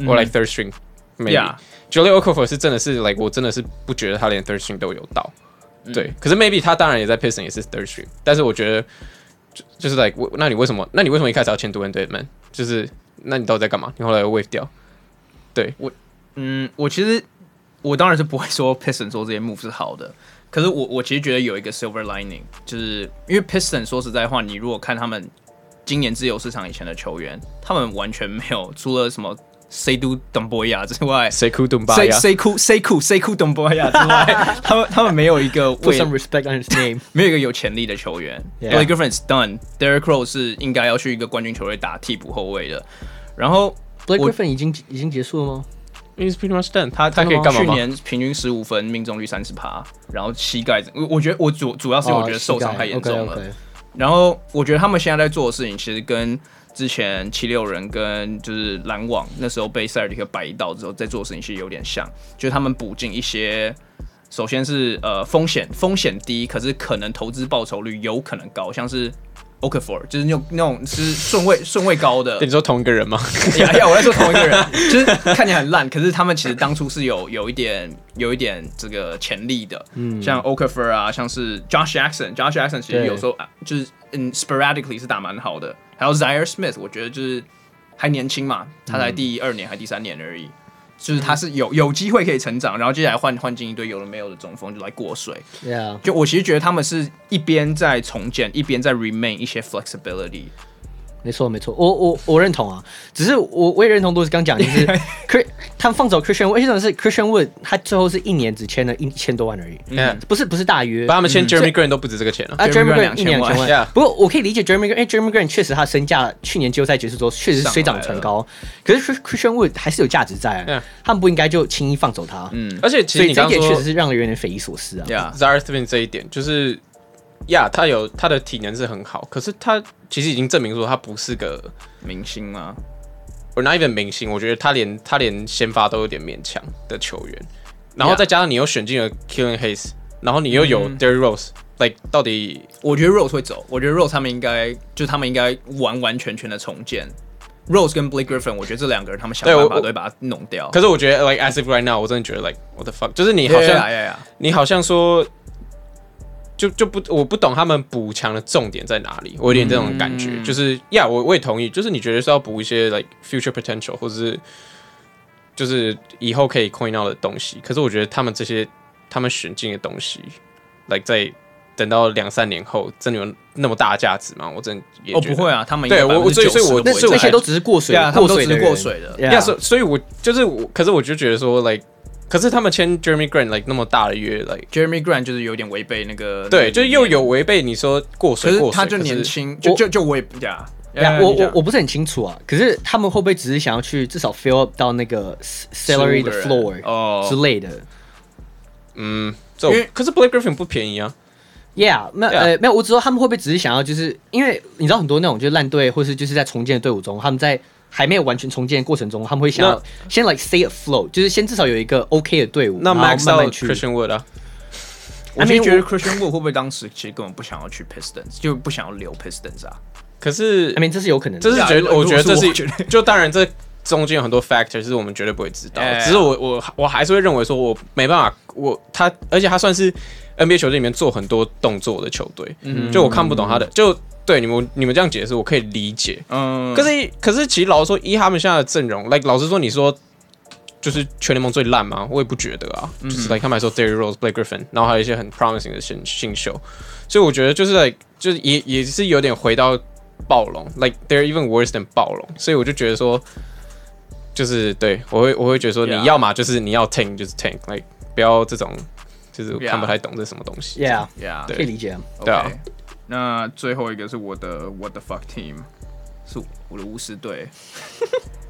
或 like Third String，maybe，Jahlil Okafor 是真的是 like 我真的是不觉得他连 Third String 都有到。对，可是 maybe 他当然也在 Pistons 也是 third string，但是我觉得就就是 like，那你为什么？那你为什么一开始要签 Dewayne Dedmon？就是那你到底在干嘛？你后来又 waive 掉？对我，嗯，我其实我当然是不会说 Pistons 做这些 move 是好的，可是我我其实觉得有一个 silver lining，就是因为 Pistons 说实在话，你如果看他们今年自由市场以前的球员，他们完全没有除了什么。谁读东伯亚之外，谁哭东伯亚，谁哭谁哭谁哭东伯亚之外，他们他们没有一个 put respect on his name，<laughs> 没有一个有潜力的球员。Yeah. Blake Griffin is done. Derrick Rose 是应该要去一个冠军球队打替补后卫的。然后 Blake Griffin 已经已经结束了吗？因为 pretty much done，他他可以？去年平均十五分，命中率三十趴，然后膝盖，我我觉得我主主要是我觉得受伤太严重了。然后我觉得他们现在在做的事情，其实跟之前七六人跟就是篮网那时候被塞尔迪克摆一道之后，在做的事情其实有点像，就是他们补进一些，首先是呃风险风险低，可是可能投资报酬率有可能高，像是 Okafor，就是那种那种是顺位顺位高的。你说同一个人吗？<laughs> 呀呀，我在说同一个人，<laughs> 就是看起来很烂，可是他们其实当初是有有一点有一点这个潜力的，嗯，像 Okafor 啊，像是 Josh Jackson，Josh Jackson 其实有时候啊就是嗯 sporadically 是打蛮好的。还有 Zhaire Smith，我觉得就是还年轻嘛，他才第二年还第三年而已，嗯、就是他是有有机会可以成长，然后接下来换换进一堆有的没有的中锋就来过水。就我其实觉得他们是一边在重建，一边在 remain 一些 flexibility。没错，没错，我我我认同啊，只是我我也认同，都是刚讲，就是 <laughs> Chris 他们放走 Christian Wood，为什么是 Christian Wood？他最后是一年只签了一千多万而已，嗯，不是不是大约，把他们签 Jeremy Grant 都不止这个钱了。啊，Jeremy Grant 一年两千万，不过我可以理解 Jeremy Grant，因为 Jeremy Grant 确实他身价去年季后赛结束之后确实水涨船高，可是 Christian Wood 还是有价值在，他们不应该就轻易放走他，嗯，而且其实你刚刚说确实是让人有点匪夷所思啊，Zhaire Smith 这一点就是。呀，yeah, 他有他的体能是很好，可是他其实已经证明说他不是个明星吗，or not even 明星，我觉得他连他连先发都有点勉强的球员，然后再加上你又选进了 Killing Hayes，然后你又有 Derrick Rose，like 到底我觉得 Rose 会走，我觉得 Rose 他们应该就他们应该完完全全的重建 Rose 跟 Blake Griffin，我觉得这两个人他们想办法都会把它弄掉。可是我觉得 like as if right now，我真的觉得 like what the fuck，就是你好像 yeah, yeah, yeah. 你好像说。就就不我不懂他们补强的重点在哪里，我有点这种感觉，嗯、就是呀，yeah, 我我也同意，就是你觉得是要补一些 like future potential，或者是就是以后可以 coin out 的东西，可是我觉得他们这些他们选进的东西，like 在等到两三年后，真的有那么大的价值吗？我真也哦不会啊，他们对我所以所以我那这些都只是过水，yeah, 过水的过水的，呀，所所以我就是我，可是我就觉得说 like。可是他们签 Jeremy Grant like 那么大的约，like Jeremy Grant 就是有点违背那个，对，就是又有违背你说过水过水，他就年轻，就就就我也不假，我我我不是很清楚啊。可是他们会不会只是想要去至少 fill up 到那个 salary 的 floor 哦之类的？嗯，因为可是 Blake Griffin 不便宜啊。Yeah，没有呃没有，我只说他们会不会只是想要就是因为你知道很多那种就是烂队，或是就是在重建的队伍中，他们在。还没有完全重建的过程中，他们会想要先 like stay afloat，就是先至少有一个 OK 的队伍，那 max 慢慢去。Christian Wood 啊我就觉得 Christian Wood 会不会当时其实根本不想要去 Pistons，就不想要留 Pistons 啊？可是，I mean 这是有可能，这是绝对，我觉得这是就当然这中间有很多 factor 是我们绝对不会知道。只是我我我还是会认为说，我没办法，我他而且他算是 NBA 球队里面做很多动作的球队，就我看不懂他的就。对你们，你们这样解释我可以理解。嗯，可是可是其实老实说，以他们现在的阵容，like 老实说，你说就是全联盟最烂吗？我也不觉得啊。嗯、就是 like 他们还说 Derrick Rose、Blake Griffin，然后还有一些很 promising 的新新秀，所以我觉得就是 like 就是也也是有点回到暴龙，like they're even worse than 暴龙，所以我就觉得说，就是对我会我会觉得说，你要嘛就是你要 tank 就是 tank，like 不要这种就是看不太懂这什么东西。Yeah, yeah，可以理解。对啊。那最后一个是我的 What the fuck team，是我的巫师队。<laughs>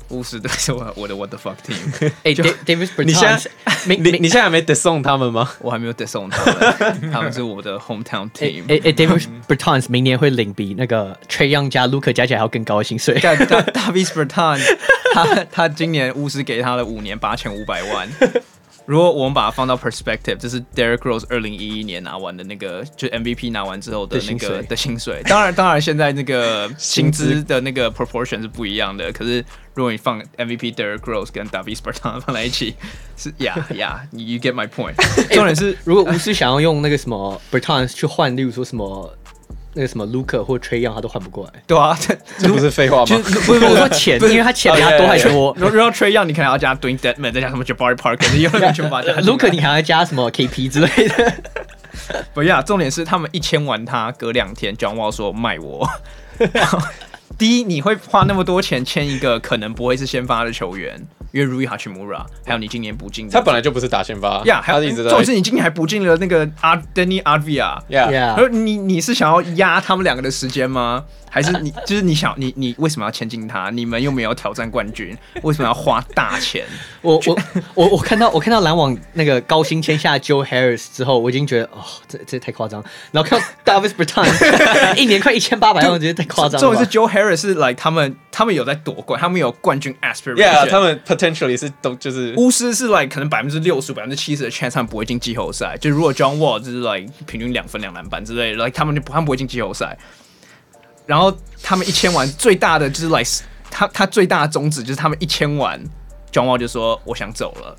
巫师队是我我的 What the fuck team。哎，David，你现在你你现在还没得送他们吗？我还没有得送他们，<laughs> 他们是我的 hometown team。哎哎，David Bertans 明年会领比那个 Trey Young 加 Luca 加起来还要更高的薪水。<laughs> David Bertans。他他今年巫师给他了五年八千五百万，如果我们把它放到 perspective，就是 Derrick Rose 二零一一年拿完的那个，就 MVP 拿完之后的那个的薪水。当然，当然现在那个 <laughs> 薪资的那个 proportion 是不一样的。可是如果你放 MVP Derrick Rose 跟 Davis Bertans 放在一起，是呀呀，you get my point。<laughs> 重点是，如果巫师想要用那个什么 Bertans 去换，例如说什么。那个什么卢克或 Trae Young 他都换不过来。对啊，<laughs> 这不是废话吗？不是不是说钱，因为他钱比他多还多。<laughs> 然后 Trae Young 你可能要加 Dewayne Dedman，再加什么 Jabari Parker，又 <laughs> 完全把卢克你还要加什么 KP 之类的。不要，重点是他们一签完他，隔两天 John Wall 说卖我。第一，你会花那么多钱签一个可能不会是先发的球员。因为 Rui Hachimura，还有你今年补进，他本来就不是打先发呀，还有，重点是你今年还补进了那个阿 Deni Avdija，而你你是想要压他们两个的时间吗？还是你 <laughs> 就是你想你你为什么要签进他？你们又没有挑战冠军，为什么要花大钱？我我我我看到我看到篮网那个高薪签下 Joe Harris 之后，我已经觉得哦，这这太夸张。然后看到 Davis Bertans <laughs> 一年快一千八百万，我觉得太夸张了。重点是 Joe Harris 是 like 他们他们有在夺冠，他们有冠军 aspiration，他们 potentially 是都就是巫师是 like 可能百分之六十百分之七十的 chance 他们不会进季后赛。就如果 John Wall 就是 like 平均两分两篮板之类的，like 他们就不他们不会进季后赛。然后他们一签完，最大的就是 like 他他最大的宗旨就是他们一签完，John Wall 就说我想走了。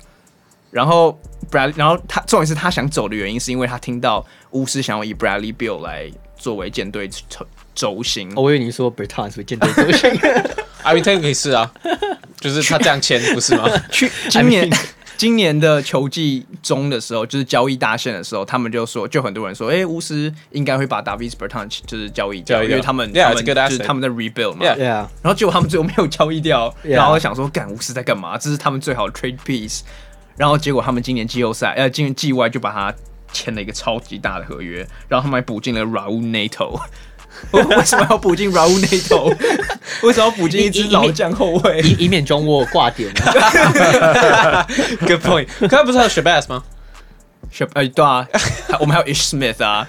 然后 Brad，然后他重点是他想走的原因是因为他听到巫师想要以 Bradley Bill 来作为舰队轴轴心。我以为你说 Bertans 是舰队轴心，I mean technically 是啊，就是他这样签不是吗？<laughs> 去今年。<laughs> 今年的球季中的时候，就是交易大限的时候，他们就说，就很多人说，哎、欸，巫师应该会把 Davis Bertans 就是交易掉，因为他们，yeah, 他们就是他们在 rebuild 嘛.然后结果他们最后没有交易掉，yeah. 然后想说，干巫师在干嘛？这是他们最好的 trade piece，然后结果他们今年季后赛，呃，今年季外就把他签了一个超级大的合约，然后他们还补进了 Raul Neto。我 <laughs> 为什么要补进 Raul Neto？<laughs> 为什么要补进一支老将后卫？以以免 John Wall 挂点。<laughs> Good point。刚才不是还有 Shabazz 吗？Shab 呃对啊，我们还有 Ish Smith 啊。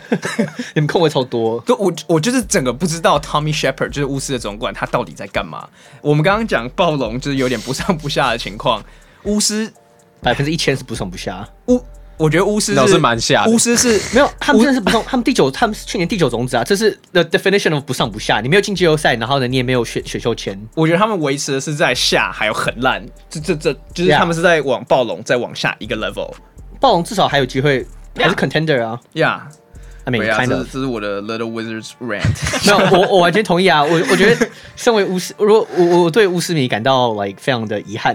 你们空位超多。就我我就是整个不知道 Tommy Sheppard 就是巫师的总管，他到底在干嘛？我们刚刚讲暴龙就是有点不上不下的情况，巫师百分之一千是不上不下。巫我觉得巫师老是蛮下的，巫师是 <laughs> 没有，他们真的是不上，他们第九，他们是去年第九种子啊，这是 the definition of 不上不下。你没有进季后赛，然后呢，你也没有选选秀签。我觉得他们维持的是在下，还有很烂，这这这就是他们是在往暴龙再往下一个 level。暴龙至少还有机会，还是 contender 啊。Yeah，I mean of，这是我的 Little Wizards rant。<laughs> 没有，我我完全同意啊。我我觉得身为巫师，如果我我对巫师迷感到 like 非常的遗憾。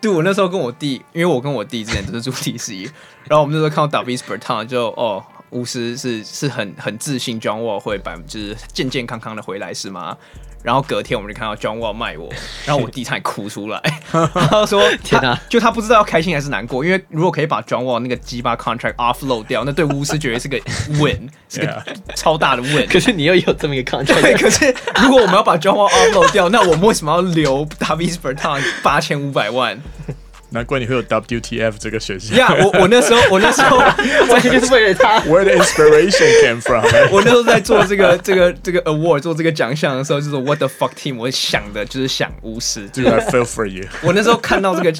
对，我那时候跟我弟，因为我跟我弟之前都是住 <laughs> DC，然后我们那时候看到 Davis Bertans 就哦，巫师是是很很自信，John Wall 会百分之健健康康的回来是吗？然后隔天我们就看到 John Wall 卖我，<laughs> 然后我弟差点哭出来，他说天哪，就他不知道要开心还是难过，因为如果可以把 John Wall 那个鸡巴 contract offload 掉，那对巫师绝对是个 <laughs> win，是个超大的 win。可是你又有这么一个 contract，对，可是如果我们要把 John Wall offload 掉，那我们为什么要留 Davis Bertans 八千五百万？难怪你会有 WTF 这个选项。呀，我我那时候我那时候完 <laughs> 全就是为了他。Where the inspiration came from？<laughs> 我那时候在做这个这个这个 award 做这个奖项的时候，就是 What the fuck team？我想的就是想巫师。Dude, I feel for you。<laughs> 我那时候看到这个，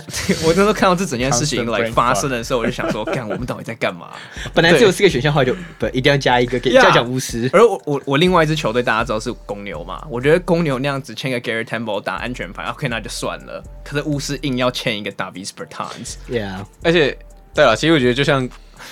我那时候看到这整件事情来发生的时候，我就想说，干，我们到底在干嘛？本来只有四个选项，后来就不一定要加一个给叫讲巫师。而我我我另外一支球队大家知道是公牛嘛？我觉得公牛那样子签个 Garrett Temple 打安全牌，OK，那就算了。可是巫师硬要签一个 Davis Bertans。Yeah，而且对了，其实我觉得就像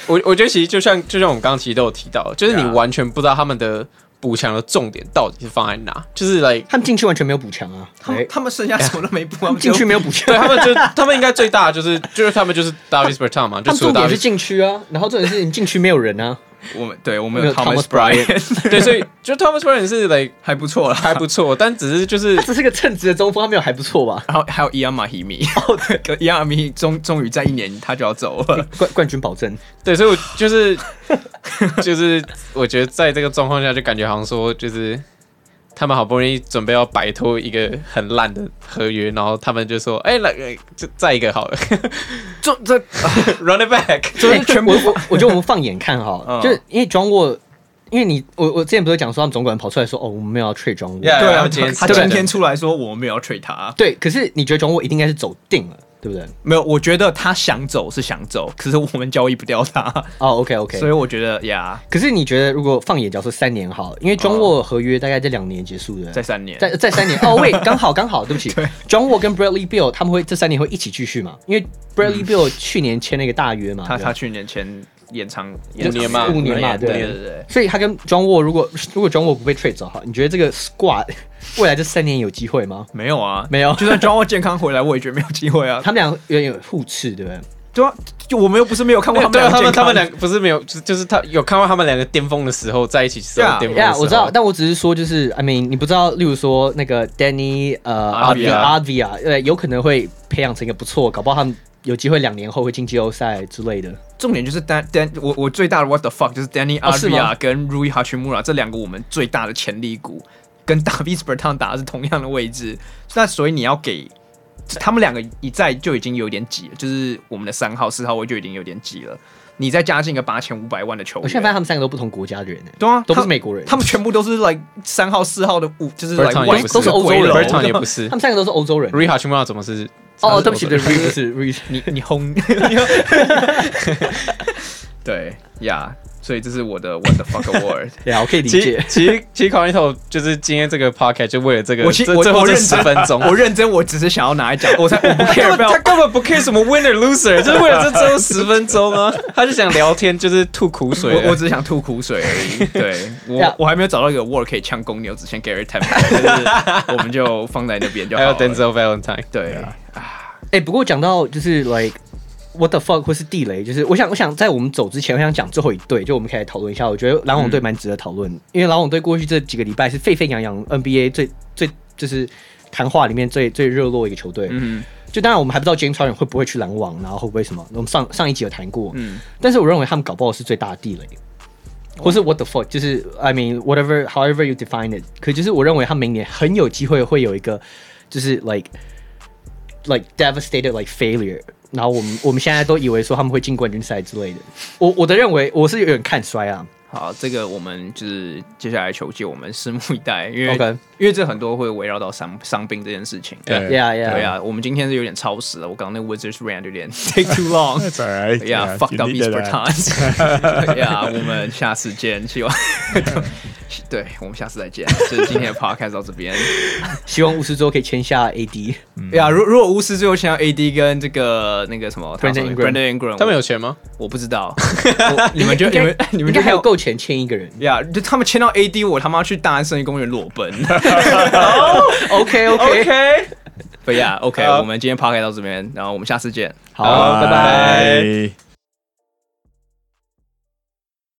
我，我觉得其实就像就像我们刚刚其实都有提到，就是你完全不知道他们的补强的重点到底是放在哪，就是 like 他们进去完全没有补强啊，他们他们剩下什么都没补，进去没有补强，对他们就 <laughs> 他们应该最大的就是就是他们就是 Davis Bertans 嘛，<laughs> 就重点是禁区啊，然后重点是你禁区没有人啊。我们对我们有 Thomas Bryant，<laughs> 对，所以就 Thomas Bryant 是 like 还不错了，还不错，但只是就是 <laughs> 他只是个称职的中锋，他没有还不错吧？<laughs> 然后还有 Ian Mahinmi，哦对，Ian Mahinmi 终终于在一年他就要走了，冠冠军保证。对，所以我就是就是我觉得在这个状况下，就感觉好像说就是。他们好不容易准备要摆脱一个很烂的合约，然后他们就说：“哎、欸，来，就再一个好了。就”这这 <laughs> run it back，<laughs> 就是全部。我我觉得我们放眼看哈，<laughs> 嗯、就是因为 John Wall，因为你我我之前不是讲说他们总管跑出来说：“哦，我们没有要 trade John Wall。” Yeah, 对啊，他今天他今天出来说我们没有要 trade 他。对，可是你觉得 John Wall 一定应该是走定了？对不对？没有，我觉得他想走是想走，可是我们交易不掉他。哦、oh,，OK OK，所以我觉得呀。可是你觉得，如果放眼，角说三年好，因为 John Wall 合约大概在两年结束的，在三年，在在三年。哦，<laughs> 喂，刚好刚好，对不起。对，John Wall 跟 Bradley Bill 他们会这三年会一起继续嘛？因为 Bradley Bill 去年签了一个大约嘛，他他去年签。延长五年嘛，五年嘛，对对对。所以他跟 John Wall 如果如果 John Wall 不被 trade 走哈，你觉得这个 squad 未来这三年有机会吗？没有啊，没有。就算 John Wall 健康回来，我也觉得没有机会啊。<laughs> 他们俩有点互斥，对不对？对啊，就我们又不是没有看过他们俩，他们他们俩不是没有，就是他有看过他们两个巅峰的时候在一起时候巅峰的时候。我知道，但我只是说，就是 I mean，你不知道，例如说那个 Danny 呃 Avdija 呃，有可能会培养成一个不错，搞不好他们。有机会两年后会进季后赛之类的。重点就是 Dan Dan，我我最大的 What the fuck 就是 Danny 跟 Rui Hachimura 这两个我们最大的潜力股，跟 <laughs> Davis Bertans 打的是同样的位置。那所以你要给他们两个一在就已经有点挤了，就是我们的三号四号位就已经有点挤了。你再加进一个八千五百万的球员，我现在发现他们三个都不同国家的人呢。对啊，都不是美国人，他们全部都是 like 三号四号的五，就是来都是欧洲人不是，他们三个都是欧洲人。Rui Hachimura 怎么是？哦，对不起，对不起，不是 Rui，你你轰，<laughs> 对呀。所以这是我的 What the fuck award，对啊，<laughs> 我可以理解。其实其实 Carlito 就是今天这个 podcast 就为了这个，我其我最后这十分钟，我认真，我只是想要拿来讲，我才我不 <laughs> care，他根本不 care 什么 winner loser，就是为了这最后十分钟啊，他就想聊天，就是吐苦水。我我只是想吐苦水而已。对我我还没有找到一个 award 可以呛公牛，只签 Garrett Temple，就是我们就放在那边就好了。还有 Denzel Valentine，对啊，哎，不过讲到就是 like。What the fuck 或是地雷，就是我想，我想在我们走之前，我想讲最后一队，就我们可以来讨论一下。我觉得篮网队蛮值得讨论，嗯、因为篮网队过去这几个礼拜是沸沸扬扬 NBA 最最就是谈话里面最最热络一个球队。嗯，就当然我们还不知道 James Harden 会不会去篮网，然后会不会什么。我们上上一集有谈过，嗯，但是我认为他们搞不好是最大的地雷，或是 What the fuck，就是 I mean whatever however you define it，可就是我认为他明年很有机会会有一个就是 like like devastated like failure。然后我们我们现在都以为说他们会进冠军赛之类的，我我的认为我是有点看衰啊。好，这个我们就是接下来球季我们拭目以待，因为.因为这很多会围绕到伤伤病这件事情。对呀呀，对啊，我们今天是有点超时了，我刚刚那 Wizards rant 有点 <laughs> take too long。That's alright. Yeah，fucked up East Bertans。<laughs> Yeah，我们下次见，希望。<laughs> 对，我们下次再见。就是今天的 podcast 到这边，希望巫师最后可以签下 AD。呀，如如果巫师最后签下 AD 跟这个那个什么 Brandon Ingram，他们有钱吗？我不知道。你们就你们你们应该还有够钱签一个人？呀，就他们签到 AD，我他妈去大安森林公园裸奔。<laughs> OK OK OK。不呀，OK，我们今天 podcast 到这边，然后我们下次见。好，拜拜。